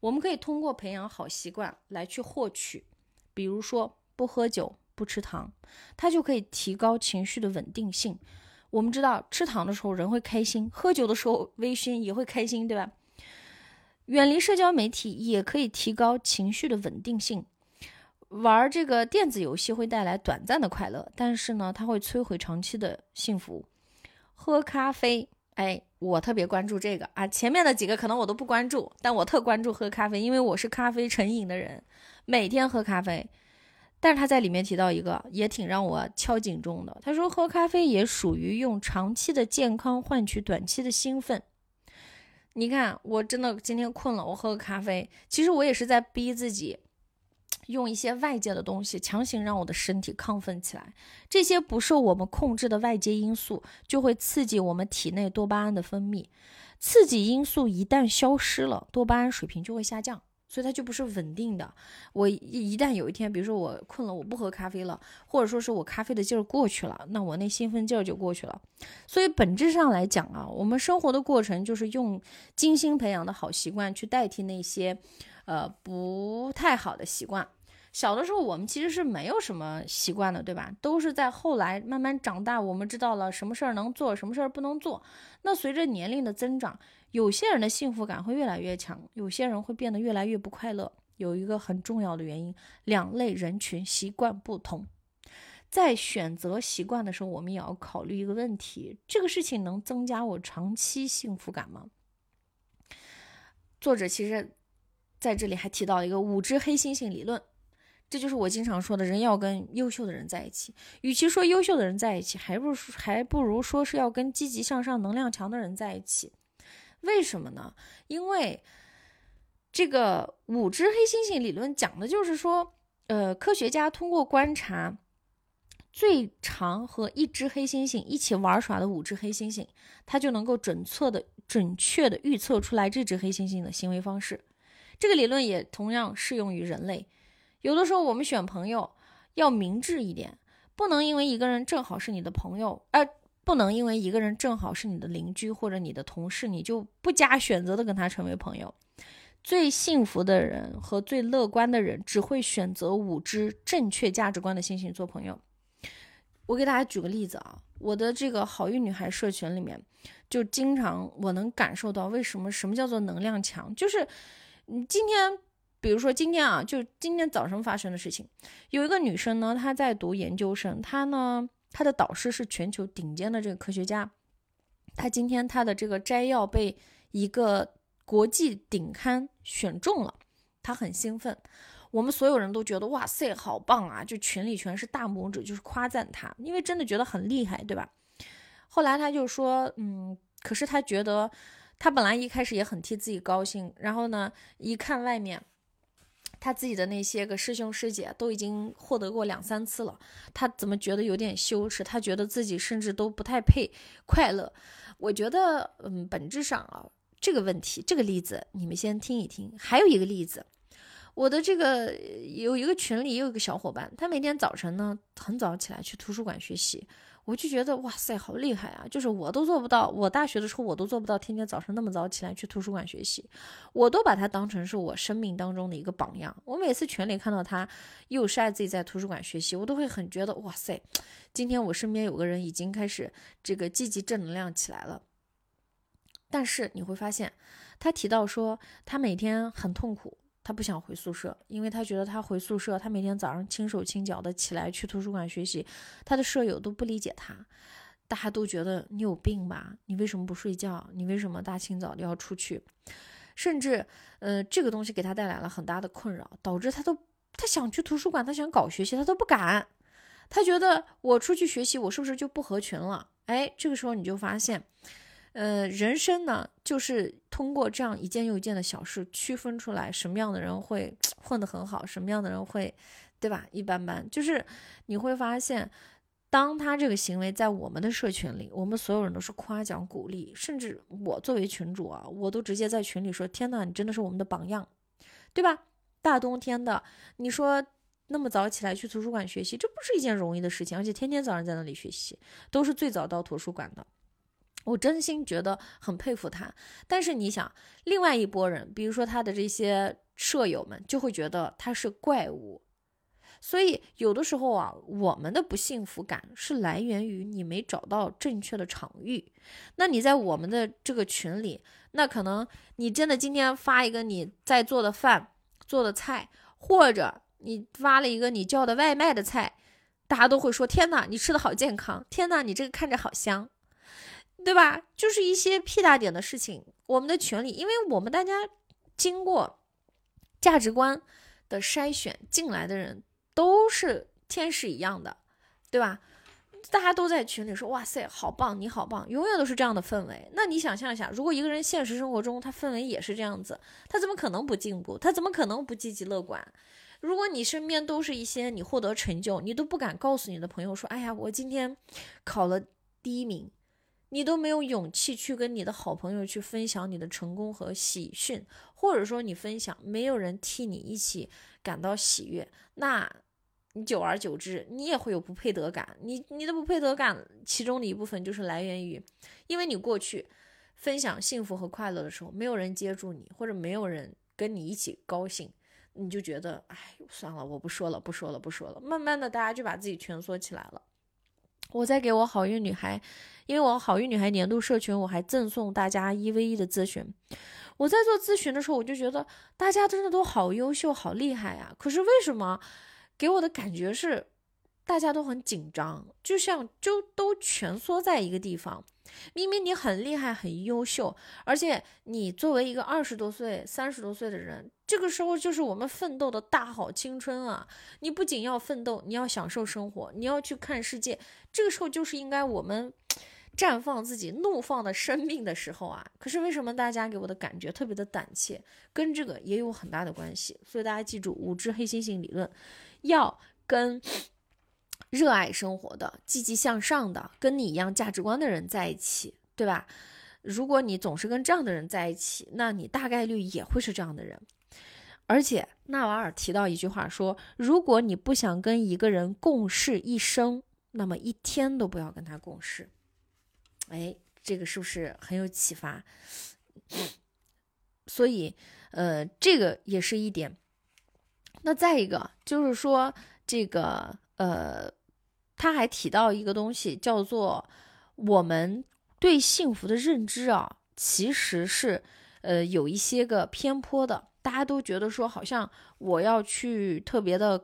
我们可以通过培养好习惯来去获取，比如说不喝酒、不吃糖，它就可以提高情绪的稳定性。我们知道吃糖的时候人会开心，喝酒的时候微醺也会开心，对吧？远离社交媒体也可以提高情绪的稳定性。玩这个电子游戏会带来短暂的快乐，但是呢，它会摧毁长期的幸福。喝咖啡，哎，我特别关注这个啊。前面的几个可能我都不关注，但我特关注喝咖啡，因为我是咖啡成瘾的人，每天喝咖啡。但是他在里面提到一个也挺让我敲警钟的，他说喝咖啡也属于用长期的健康换取短期的兴奋。你看，我真的今天困了，我喝个咖啡，其实我也是在逼自己。用一些外界的东西强行让我的身体亢奋起来，这些不受我们控制的外界因素就会刺激我们体内多巴胺的分泌。刺激因素一旦消失了，多巴胺水平就会下降，所以它就不是稳定的。我一一旦有一天，比如说我困了，我不喝咖啡了，或者说是我咖啡的劲儿过去了，那我那兴奋劲儿就过去了。所以本质上来讲啊，我们生活的过程就是用精心培养的好习惯去代替那些，呃，不太好的习惯。小的时候，我们其实是没有什么习惯的，对吧？都是在后来慢慢长大，我们知道了什么事儿能做，什么事儿不能做。那随着年龄的增长，有些人的幸福感会越来越强，有些人会变得越来越不快乐。有一个很重要的原因，两类人群习惯不同。在选择习惯的时候，我们也要考虑一个问题：这个事情能增加我长期幸福感吗？作者其实在这里还提到一个五只黑猩猩理论。这就是我经常说的，人要跟优秀的人在一起。与其说优秀的人在一起，还不如还不如说是要跟积极向上、能量强的人在一起。为什么呢？因为这个五只黑猩猩理论讲的就是说，呃，科学家通过观察最常和一只黑猩猩一起玩耍的五只黑猩猩，他就能够准确的、准确的预测出来这只黑猩猩的行为方式。这个理论也同样适用于人类。有的时候我们选朋友要明智一点，不能因为一个人正好是你的朋友，呃，不能因为一个人正好是你的邻居或者你的同事，你就不加选择的跟他成为朋友。最幸福的人和最乐观的人只会选择五只正确价值观的星星做朋友。我给大家举个例子啊，我的这个好运女孩社群里面，就经常我能感受到为什么什么叫做能量强，就是你今天。比如说今天啊，就今天早上发生的事情，有一个女生呢，她在读研究生，她呢，她的导师是全球顶尖的这个科学家，她今天她的这个摘要被一个国际顶刊选中了，她很兴奋，我们所有人都觉得哇塞，好棒啊，就群里全是大拇指，就是夸赞她，因为真的觉得很厉害，对吧？后来她就说，嗯，可是她觉得，她本来一开始也很替自己高兴，然后呢，一看外面。他自己的那些个师兄师姐都已经获得过两三次了，他怎么觉得有点羞耻？他觉得自己甚至都不太配快乐。我觉得，嗯，本质上啊，这个问题，这个例子你们先听一听。还有一个例子，我的这个有一个群里也有一个小伙伴，他每天早晨呢很早起来去图书馆学习。我就觉得哇塞，好厉害啊！就是我都做不到，我大学的时候我都做不到，天天早上那么早起来去图书馆学习，我都把他当成是我生命当中的一个榜样。我每次群里看到他又晒自己在图书馆学习，我都会很觉得哇塞，今天我身边有个人已经开始这个积极正能量起来了。但是你会发现，他提到说他每天很痛苦。他不想回宿舍，因为他觉得他回宿舍，他每天早上轻手轻脚的起来去图书馆学习，他的舍友都不理解他，大家都觉得你有病吧？你为什么不睡觉？你为什么大清早的要出去？甚至，呃，这个东西给他带来了很大的困扰，导致他都他想去图书馆，他想搞学习，他都不敢。他觉得我出去学习，我是不是就不合群了？哎，这个时候你就发现。呃，人生呢，就是通过这样一件又一件的小事，区分出来什么样的人会 (tsk) 混得很好，什么样的人会，对吧？一般般。就是你会发现，当他这个行为在我们的社群里，我们所有人都是夸奖鼓励，甚至我作为群主啊，我都直接在群里说：“天哪，你真的是我们的榜样，对吧？”大冬天的，你说那么早起来去图书馆学习，这不是一件容易的事情，而且天天早上在那里学习，都是最早到图书馆的。我真心觉得很佩服他，但是你想，另外一拨人，比如说他的这些舍友们，就会觉得他是怪物。所以有的时候啊，我们的不幸福感是来源于你没找到正确的场域。那你在我们的这个群里，那可能你真的今天发一个你在做的饭、做的菜，或者你发了一个你叫的外卖的菜，大家都会说：“天哪，你吃的好健康！天哪，你这个看着好香。”对吧？就是一些屁大点的事情，我们的群里，因为我们大家经过价值观的筛选进来的人都是天使一样的，对吧？大家都在群里说：“哇塞，好棒，你好棒！”永远都是这样的氛围。那你想象一下，如果一个人现实生活中他氛围也是这样子，他怎么可能不进步？他怎么可能不积极乐观？如果你身边都是一些你获得成就，你都不敢告诉你的朋友说：“哎呀，我今天考了第一名。”你都没有勇气去跟你的好朋友去分享你的成功和喜讯，或者说你分享没有人替你一起感到喜悦，那你久而久之你也会有不配得感。你你的不配得感其中的一部分就是来源于，因为你过去分享幸福和快乐的时候，没有人接住你，或者没有人跟你一起高兴，你就觉得哎算了，我不说了，不说了，不说了。慢慢的，大家就把自己蜷缩起来了。我在给我好运女孩，因为我好运女孩年度社群，我还赠送大家一 v 一的咨询。我在做咨询的时候，我就觉得大家真的都好优秀、好厉害啊。可是为什么给我的感觉是大家都很紧张，就像就都蜷缩在一个地方？明明你很厉害、很优秀，而且你作为一个二十多岁、三十多岁的人，这个时候就是我们奋斗的大好青春啊！你不仅要奋斗，你要享受生活，你要去看世界，这个时候就是应该我们绽放自己怒放的生命的时候啊！可是为什么大家给我的感觉特别的胆怯？跟这个也有很大的关系。所以大家记住五只黑猩猩理论，要跟。热爱生活的、积极向上的、跟你一样价值观的人在一起，对吧？如果你总是跟这样的人在一起，那你大概率也会是这样的人。而且纳瓦尔提到一句话说：“如果你不想跟一个人共事一生，那么一天都不要跟他共事。”哎，这个是不是很有启发？(coughs) 所以，呃，这个也是一点。那再一个就是说，这个呃。他还提到一个东西，叫做我们对幸福的认知啊，其实是呃有一些个偏颇的。大家都觉得说，好像我要去特别的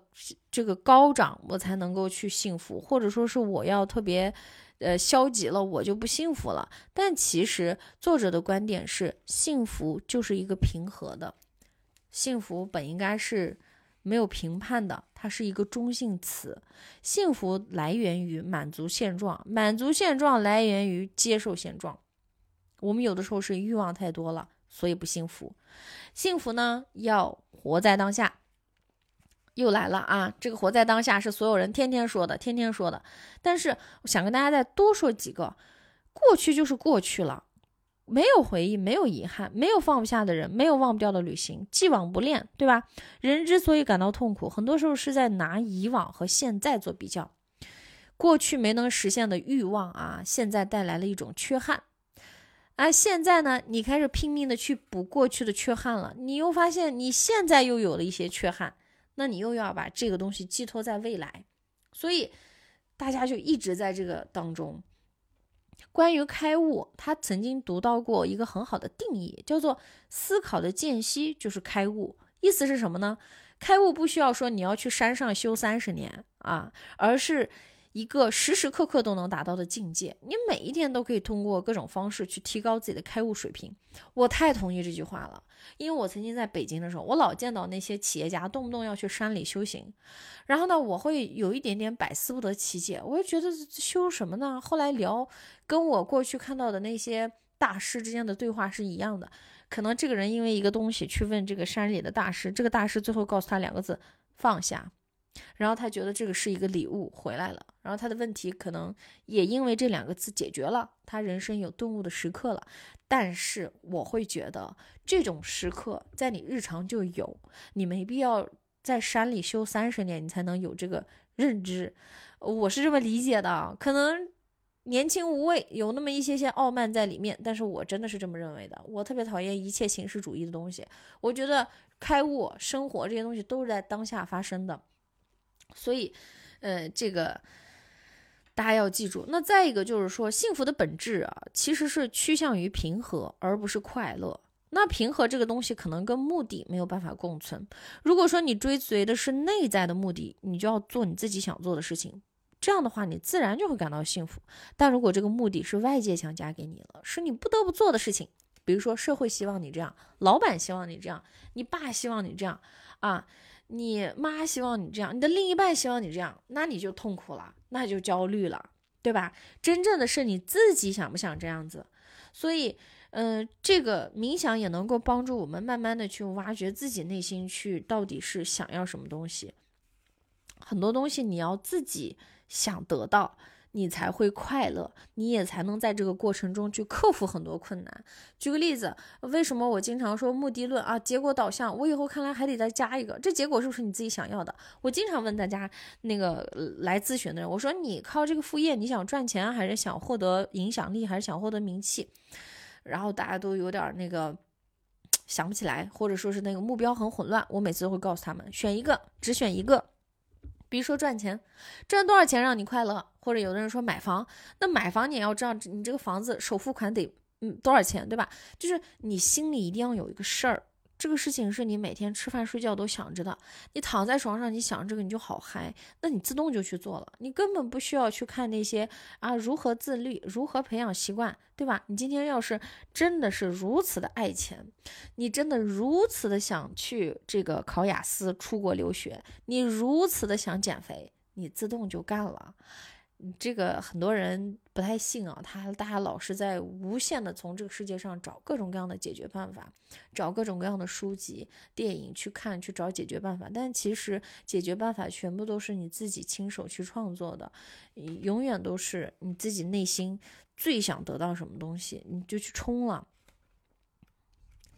这个高涨，我才能够去幸福，或者说是我要特别呃消极了，我就不幸福了。但其实作者的观点是，幸福就是一个平和的，幸福本应该是。没有评判的，它是一个中性词。幸福来源于满足现状，满足现状来源于接受现状。我们有的时候是欲望太多了，所以不幸福。幸福呢，要活在当下。又来了啊！这个活在当下是所有人天天说的，天天说的。但是我想跟大家再多说几个，过去就是过去了。没有回忆，没有遗憾，没有放不下的人，没有忘不掉的旅行，既往不恋，对吧？人之所以感到痛苦，很多时候是在拿以往和现在做比较。过去没能实现的欲望啊，现在带来了一种缺憾。而现在呢，你开始拼命的去补过去的缺憾了，你又发现你现在又有了一些缺憾，那你又要把这个东西寄托在未来，所以大家就一直在这个当中。关于开悟，他曾经读到过一个很好的定义，叫做思考的间隙就是开悟。意思是什么呢？开悟不需要说你要去山上修三十年啊，而是。一个时时刻刻都能达到的境界，你每一天都可以通过各种方式去提高自己的开悟水平。我太同意这句话了，因为我曾经在北京的时候，我老见到那些企业家动不动要去山里修行，然后呢，我会有一点点百思不得其解，我就觉得修什么呢？后来聊，跟我过去看到的那些大师之间的对话是一样的，可能这个人因为一个东西去问这个山里的大师，这个大师最后告诉他两个字：放下。然后他觉得这个是一个礼物回来了，然后他的问题可能也因为这两个字解决了，他人生有顿悟的时刻了。但是我会觉得这种时刻在你日常就有，你没必要在山里修三十年，你才能有这个认知。我是这么理解的，可能年轻无畏，有那么一些些傲慢在里面，但是我真的是这么认为的。我特别讨厌一切形式主义的东西，我觉得开悟、生活这些东西都是在当下发生的。所以，呃，这个大家要记住。那再一个就是说，幸福的本质啊，其实是趋向于平和，而不是快乐。那平和这个东西可能跟目的没有办法共存。如果说你追随的是内在的目的，你就要做你自己想做的事情，这样的话，你自然就会感到幸福。但如果这个目的是外界强加给你了，是你不得不做的事情，比如说社会希望你这样，老板希望你这样，你爸希望你这样啊，你妈希望你这样，你的另一半希望你这样，那你就痛苦了，那就焦虑了，对吧？真正的是你自己想不想这样子。所以，嗯，这个冥想也能够帮助我们慢慢的去挖掘自己内心去到底是想要什么东西。很多东西你要自己。想得到，你才会快乐，你也才能在这个过程中去克服很多困难。举个例子，为什么我经常说目的论啊，结果导向？我以后看来还得再加一个，这结果是不是你自己想要的？我经常问大家，那个来咨询的人，我说你靠这个副业，你想赚钱，还是想获得影响力，还是想获得名气？然后大家都有点那个想不起来，或者说是那个目标很混乱。我每次都会告诉他们，选一个，只选一个。比如说赚钱，赚多少钱让你快乐？或者有的人说买房，那买房你也要知道，你这个房子首付款得嗯多少钱，对吧？就是你心里一定要有一个事儿。这个事情是你每天吃饭睡觉都想着的，你躺在床上，你想这个你就好嗨，那你自动就去做了，你根本不需要去看那些啊如何自律，如何培养习惯，对吧？你今天要是真的是如此的爱钱，你真的如此的想去这个考雅思、出国留学，你如此的想减肥，你自动就干了。这个很多人不太信啊，他大家老是在无限的从这个世界上找各种各样的解决办法，找各种各样的书籍、电影去看，去找解决办法。但其实解决办法全部都是你自己亲手去创作的，永远都是你自己内心最想得到什么东西，你就去冲了。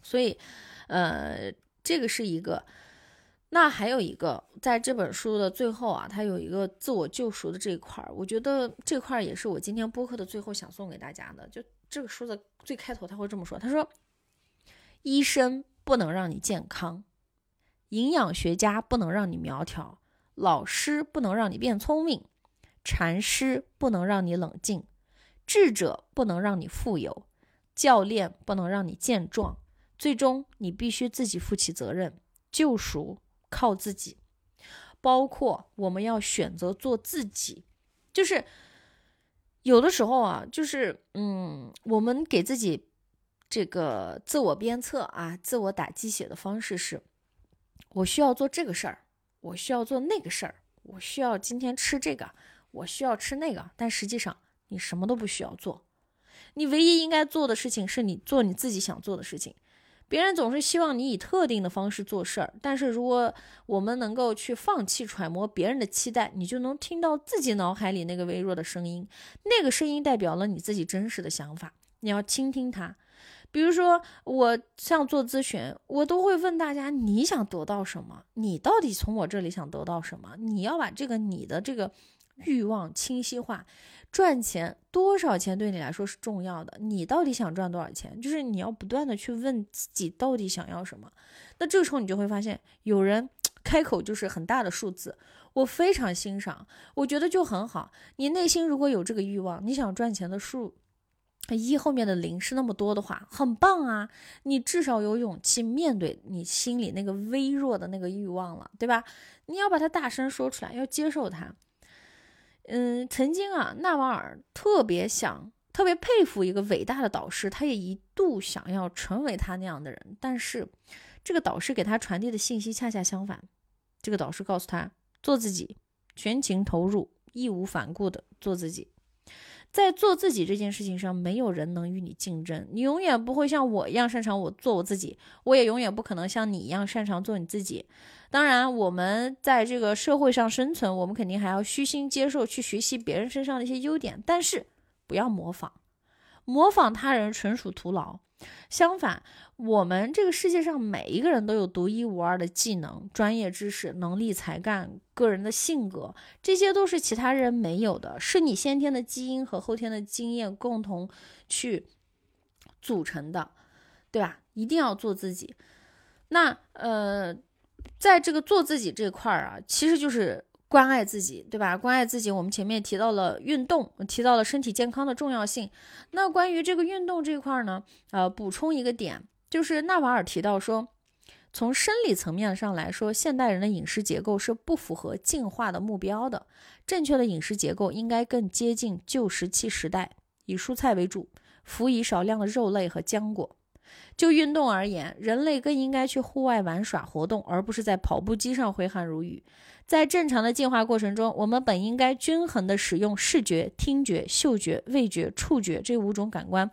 所以，呃，这个是一个。那还有一个，在这本书的最后啊，它有一个自我救赎的这一块儿，我觉得这块儿也是我今天播客的最后想送给大家的。就这个书的最开头，他会这么说：“他说，医生不能让你健康，营养学家不能让你苗条，老师不能让你变聪明，禅师不能让你冷静，智者不能让你富有，教练不能让你健壮，最终你必须自己负起责任，救赎。”靠自己，包括我们要选择做自己，就是有的时候啊，就是嗯，我们给自己这个自我鞭策啊，自我打鸡血的方式是：我需要做这个事儿，我需要做那个事儿，我需要今天吃这个，我需要吃那个。但实际上，你什么都不需要做，你唯一应该做的事情是你做你自己想做的事情。别人总是希望你以特定的方式做事儿，但是如果我们能够去放弃揣摩别人的期待，你就能听到自己脑海里那个微弱的声音，那个声音代表了你自己真实的想法，你要倾听它。比如说，我像做咨询，我都会问大家：你想得到什么？你到底从我这里想得到什么？你要把这个你的这个欲望清晰化。赚钱多少钱对你来说是重要的？你到底想赚多少钱？就是你要不断的去问自己到底想要什么。那这个时候你就会发现，有人 (tsk) 开口就是很大的数字，我非常欣赏，我觉得就很好。你内心如果有这个欲望，你想赚钱的数一后面的零是那么多的话，很棒啊！你至少有勇气面对你心里那个微弱的那个欲望了，对吧？你要把它大声说出来，要接受它。嗯，曾经啊，纳瓦尔特别想、特别佩服一个伟大的导师，他也一度想要成为他那样的人。但是，这个导师给他传递的信息恰恰相反。这个导师告诉他：做自己，全情投入，义无反顾的做自己。在做自己这件事情上，没有人能与你竞争。你永远不会像我一样擅长我做我自己，我也永远不可能像你一样擅长做你自己。当然，我们在这个社会上生存，我们肯定还要虚心接受去学习别人身上的一些优点，但是不要模仿，模仿他人纯属徒劳。相反，我们这个世界上每一个人都有独一无二的技能、专业知识、能力、才干、个人的性格，这些都是其他人没有的，是你先天的基因和后天的经验共同去组成的，对吧？一定要做自己。那呃，在这个做自己这块儿啊，其实就是。关爱自己，对吧？关爱自己，我们前面提到了运动，提到了身体健康的重要性。那关于这个运动这块呢，呃，补充一个点，就是纳瓦尔提到说，从生理层面上来说，现代人的饮食结构是不符合进化的目标的。正确的饮食结构应该更接近旧石器时代，以蔬菜为主，辅以少量的肉类和浆果。就运动而言，人类更应该去户外玩耍活动，而不是在跑步机上挥汗如雨。在正常的进化过程中，我们本应该均衡地使用视觉、听觉、嗅觉、味觉、触觉这五种感官，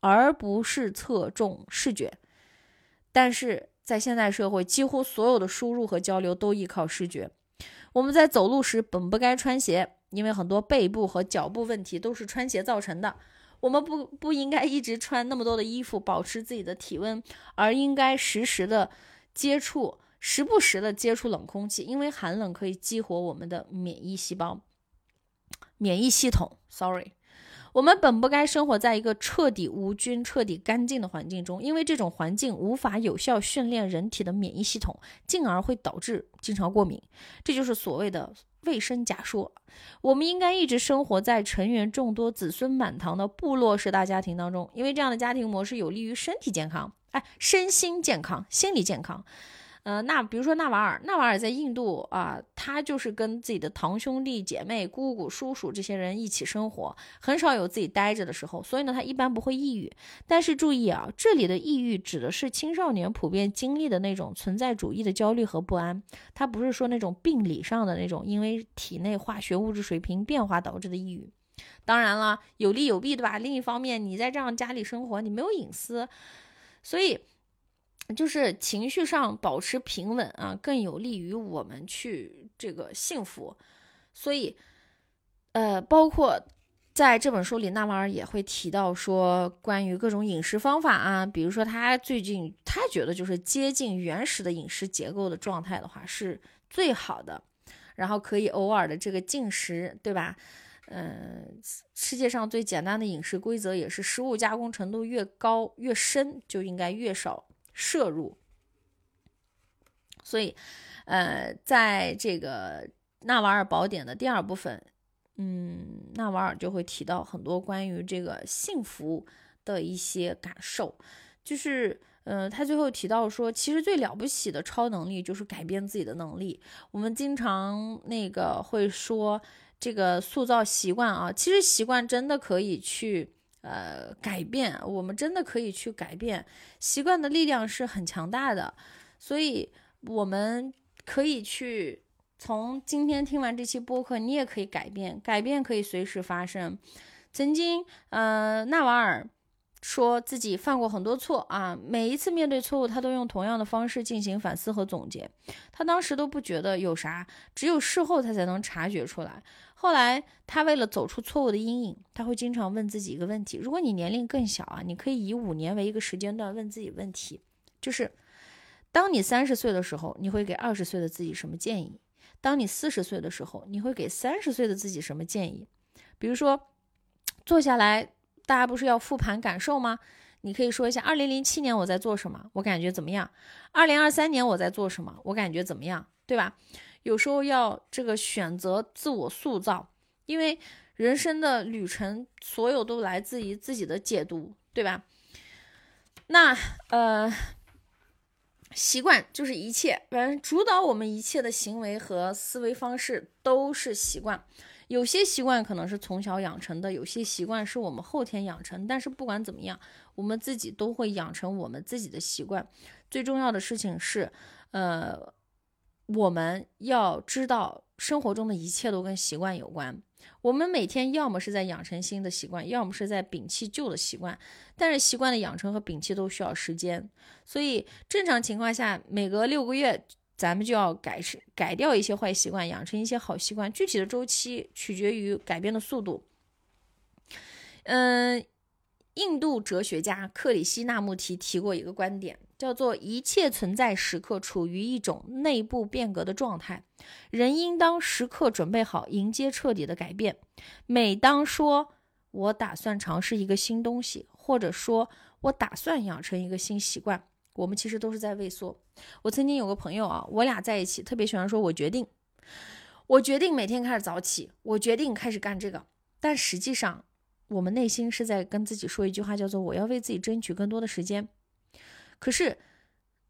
而不是侧重视觉。但是，在现代社会，几乎所有的输入和交流都依靠视觉。我们在走路时本不该穿鞋，因为很多背部和脚部问题都是穿鞋造成的。我们不不应该一直穿那么多的衣服保持自己的体温，而应该时时的接触，时不时的接触冷空气，因为寒冷可以激活我们的免疫细胞、免疫系统。Sorry。我们本不该生活在一个彻底无菌、彻底干净的环境中，因为这种环境无法有效训练人体的免疫系统，进而会导致经常过敏。这就是所谓的卫生假说。我们应该一直生活在成员众多、子孙满堂的部落式大家庭当中，因为这样的家庭模式有利于身体健康，哎，身心健康、心理健康。呃，那比如说纳瓦尔，纳瓦尔在印度啊，他就是跟自己的堂兄弟姐妹、姑姑、叔叔这些人一起生活，很少有自己待着的时候，所以呢，他一般不会抑郁。但是注意啊，这里的抑郁指的是青少年普遍经历的那种存在主义的焦虑和不安，他不是说那种病理上的那种因为体内化学物质水平变化导致的抑郁。当然了，有利有弊，对吧？另一方面，你在这样家里生活，你没有隐私，所以。就是情绪上保持平稳啊，更有利于我们去这个幸福。所以，呃，包括在这本书里，纳瓦尔也会提到说，关于各种饮食方法啊，比如说他最近他觉得就是接近原始的饮食结构的状态的话是最好的，然后可以偶尔的这个进食，对吧？嗯，世界上最简单的饮食规则也是，食物加工程度越高越深，就应该越少。摄入，所以，呃，在这个《纳瓦尔宝典》的第二部分，嗯，纳瓦尔就会提到很多关于这个幸福的一些感受，就是，呃，他最后提到说，其实最了不起的超能力就是改变自己的能力。我们经常那个会说，这个塑造习惯啊，其实习惯真的可以去。呃，改变我们真的可以去改变习惯的力量是很强大的，所以我们可以去从今天听完这期播客，你也可以改变，改变可以随时发生。曾经，呃，纳瓦尔说自己犯过很多错啊，每一次面对错误，他都用同样的方式进行反思和总结，他当时都不觉得有啥，只有事后他才能察觉出来。后来，他为了走出错误的阴影，他会经常问自己一个问题：如果你年龄更小啊，你可以以五年为一个时间段问自己问题，就是当你三十岁的时候，你会给二十岁的自己什么建议？当你四十岁的时候，你会给三十岁的自己什么建议？比如说，坐下来，大家不是要复盘感受吗？你可以说一下：二零零七年我在做什么？我感觉怎么样？二零二三年我在做什么？我感觉怎么样？对吧？有时候要这个选择自我塑造，因为人生的旅程，所有都来自于自己的解读，对吧？那呃，习惯就是一切，反正主导我们一切的行为和思维方式都是习惯。有些习惯可能是从小养成的，有些习惯是我们后天养成。但是不管怎么样，我们自己都会养成我们自己的习惯。最重要的事情是，呃。我们要知道，生活中的一切都跟习惯有关。我们每天要么是在养成新的习惯，要么是在摒弃旧的习惯。但是习惯的养成和摒弃都需要时间，所以正常情况下，每隔六个月，咱们就要改改掉一些坏习惯，养成一些好习惯。具体的周期取决于改变的速度。嗯，印度哲学家克里希那穆提提过一个观点。叫做一切存在时刻处于一种内部变革的状态，人应当时刻准备好迎接彻底的改变。每当说“我打算尝试一个新东西”或者说“我打算养成一个新习惯”，我们其实都是在畏缩。我曾经有个朋友啊，我俩在一起特别喜欢说“我决定”，我决定每天开始早起，我决定开始干这个。但实际上，我们内心是在跟自己说一句话，叫做“我要为自己争取更多的时间”。可是，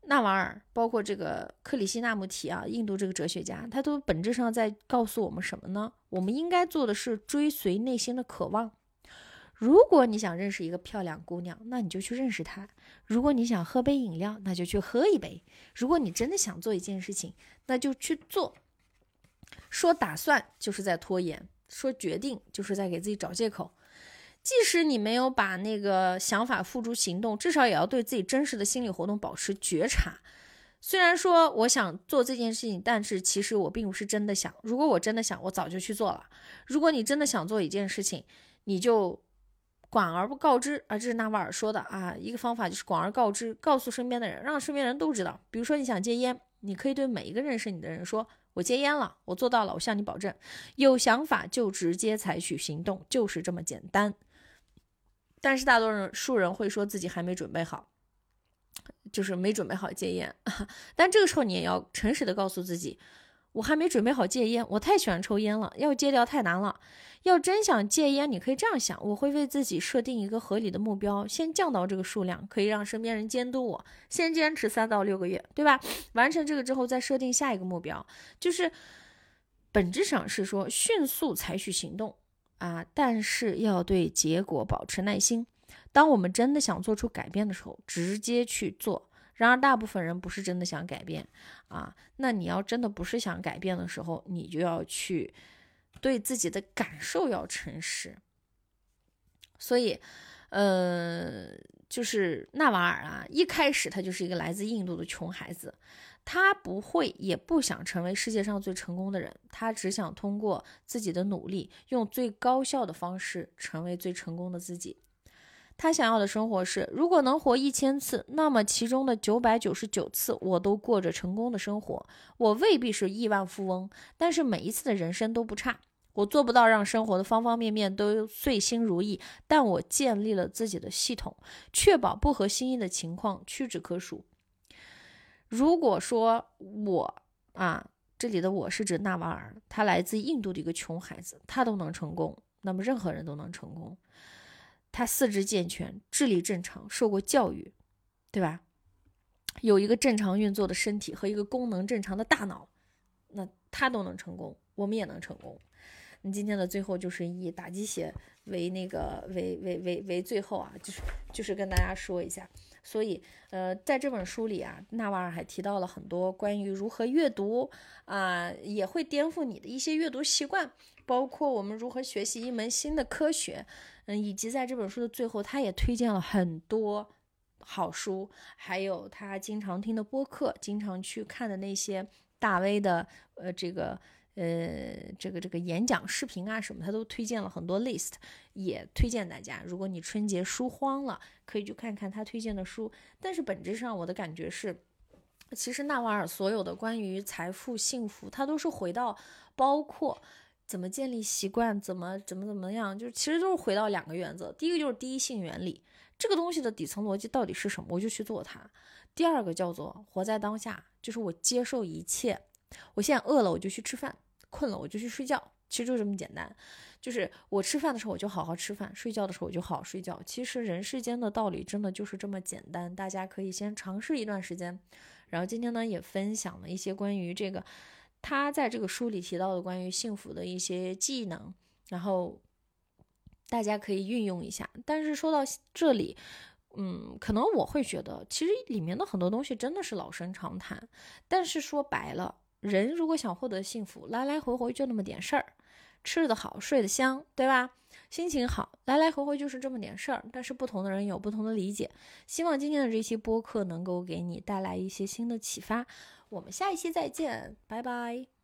纳瓦尔，包括这个克里希纳穆提啊，印度这个哲学家，他都本质上在告诉我们什么呢？我们应该做的是追随内心的渴望。如果你想认识一个漂亮姑娘，那你就去认识她；如果你想喝杯饮料，那就去喝一杯；如果你真的想做一件事情，那就去做。说打算就是在拖延，说决定就是在给自己找借口。即使你没有把那个想法付诸行动，至少也要对自己真实的心理活动保持觉察。虽然说我想做这件事情，但是其实我并不是真的想。如果我真的想，我早就去做了。如果你真的想做一件事情，你就。广而不告知啊，这是纳瓦尔说的啊。一个方法就是广而告之，告诉身边的人，让身边人都知道。比如说你想戒烟，你可以对每一个认识你的人说：“我戒烟了，我做到了，我向你保证。”有想法就直接采取行动，就是这么简单。但是大多数人会说自己还没准备好，就是没准备好戒烟。(laughs) 但这个时候你也要诚实的告诉自己。我还没准备好戒烟，我太喜欢抽烟了，要戒掉太难了。要真想戒烟，你可以这样想：我会为自己设定一个合理的目标，先降到这个数量，可以让身边人监督我。先坚持三到六个月，对吧？完成这个之后，再设定下一个目标。就是本质上是说迅速采取行动啊，但是要对结果保持耐心。当我们真的想做出改变的时候，直接去做。然而，大部分人不是真的想改变啊。那你要真的不是想改变的时候，你就要去对自己的感受要诚实。所以，呃，就是纳瓦尔啊，一开始他就是一个来自印度的穷孩子，他不会也不想成为世界上最成功的人，他只想通过自己的努力，用最高效的方式成为最成功的自己。他想要的生活是，如果能活一千次，那么其中的九百九十九次我都过着成功的生活。我未必是亿万富翁，但是每一次的人生都不差。我做不到让生活的方方面面都遂心如意，但我建立了自己的系统，确保不合心意的情况屈指可数。如果说我啊，这里的我是指纳瓦尔，他来自印度的一个穷孩子，他都能成功，那么任何人都能成功。他四肢健全，智力正常，受过教育，对吧？有一个正常运作的身体和一个功能正常的大脑，那他都能成功，我们也能成功。那今天的最后就是以打鸡血为那个为为为为最后啊，就是就是跟大家说一下。所以，呃，在这本书里啊，纳瓦尔还提到了很多关于如何阅读啊，也会颠覆你的一些阅读习惯，包括我们如何学习一门新的科学。嗯，以及在这本书的最后，他也推荐了很多好书，还有他经常听的播客，经常去看的那些大 V 的呃这个呃这个这个演讲视频啊什么，他都推荐了很多 list，也推荐大家，如果你春节书荒了，可以去看看他推荐的书。但是本质上，我的感觉是，其实纳瓦尔所有的关于财富、幸福，他都是回到包括。怎么建立习惯？怎么怎么怎么样？就其实都是回到两个原则。第一个就是第一性原理，这个东西的底层逻辑到底是什么，我就去做它。第二个叫做活在当下，就是我接受一切。我现在饿了，我就去吃饭；困了，我就去睡觉。其实就这么简单。就是我吃饭的时候我就好好吃饭，睡觉的时候我就好好睡觉。其实人世间的道理真的就是这么简单。大家可以先尝试一段时间。然后今天呢，也分享了一些关于这个。他在这个书里提到的关于幸福的一些技能，然后大家可以运用一下。但是说到这里，嗯，可能我会觉得，其实里面的很多东西真的是老生常谈。但是说白了，人如果想获得幸福，来来回回就那么点事儿，吃得好，睡得香，对吧？心情好，来来回回就是这么点事儿。但是不同的人有不同的理解。希望今天的这期播客能够给你带来一些新的启发。我们下一期再见，拜拜。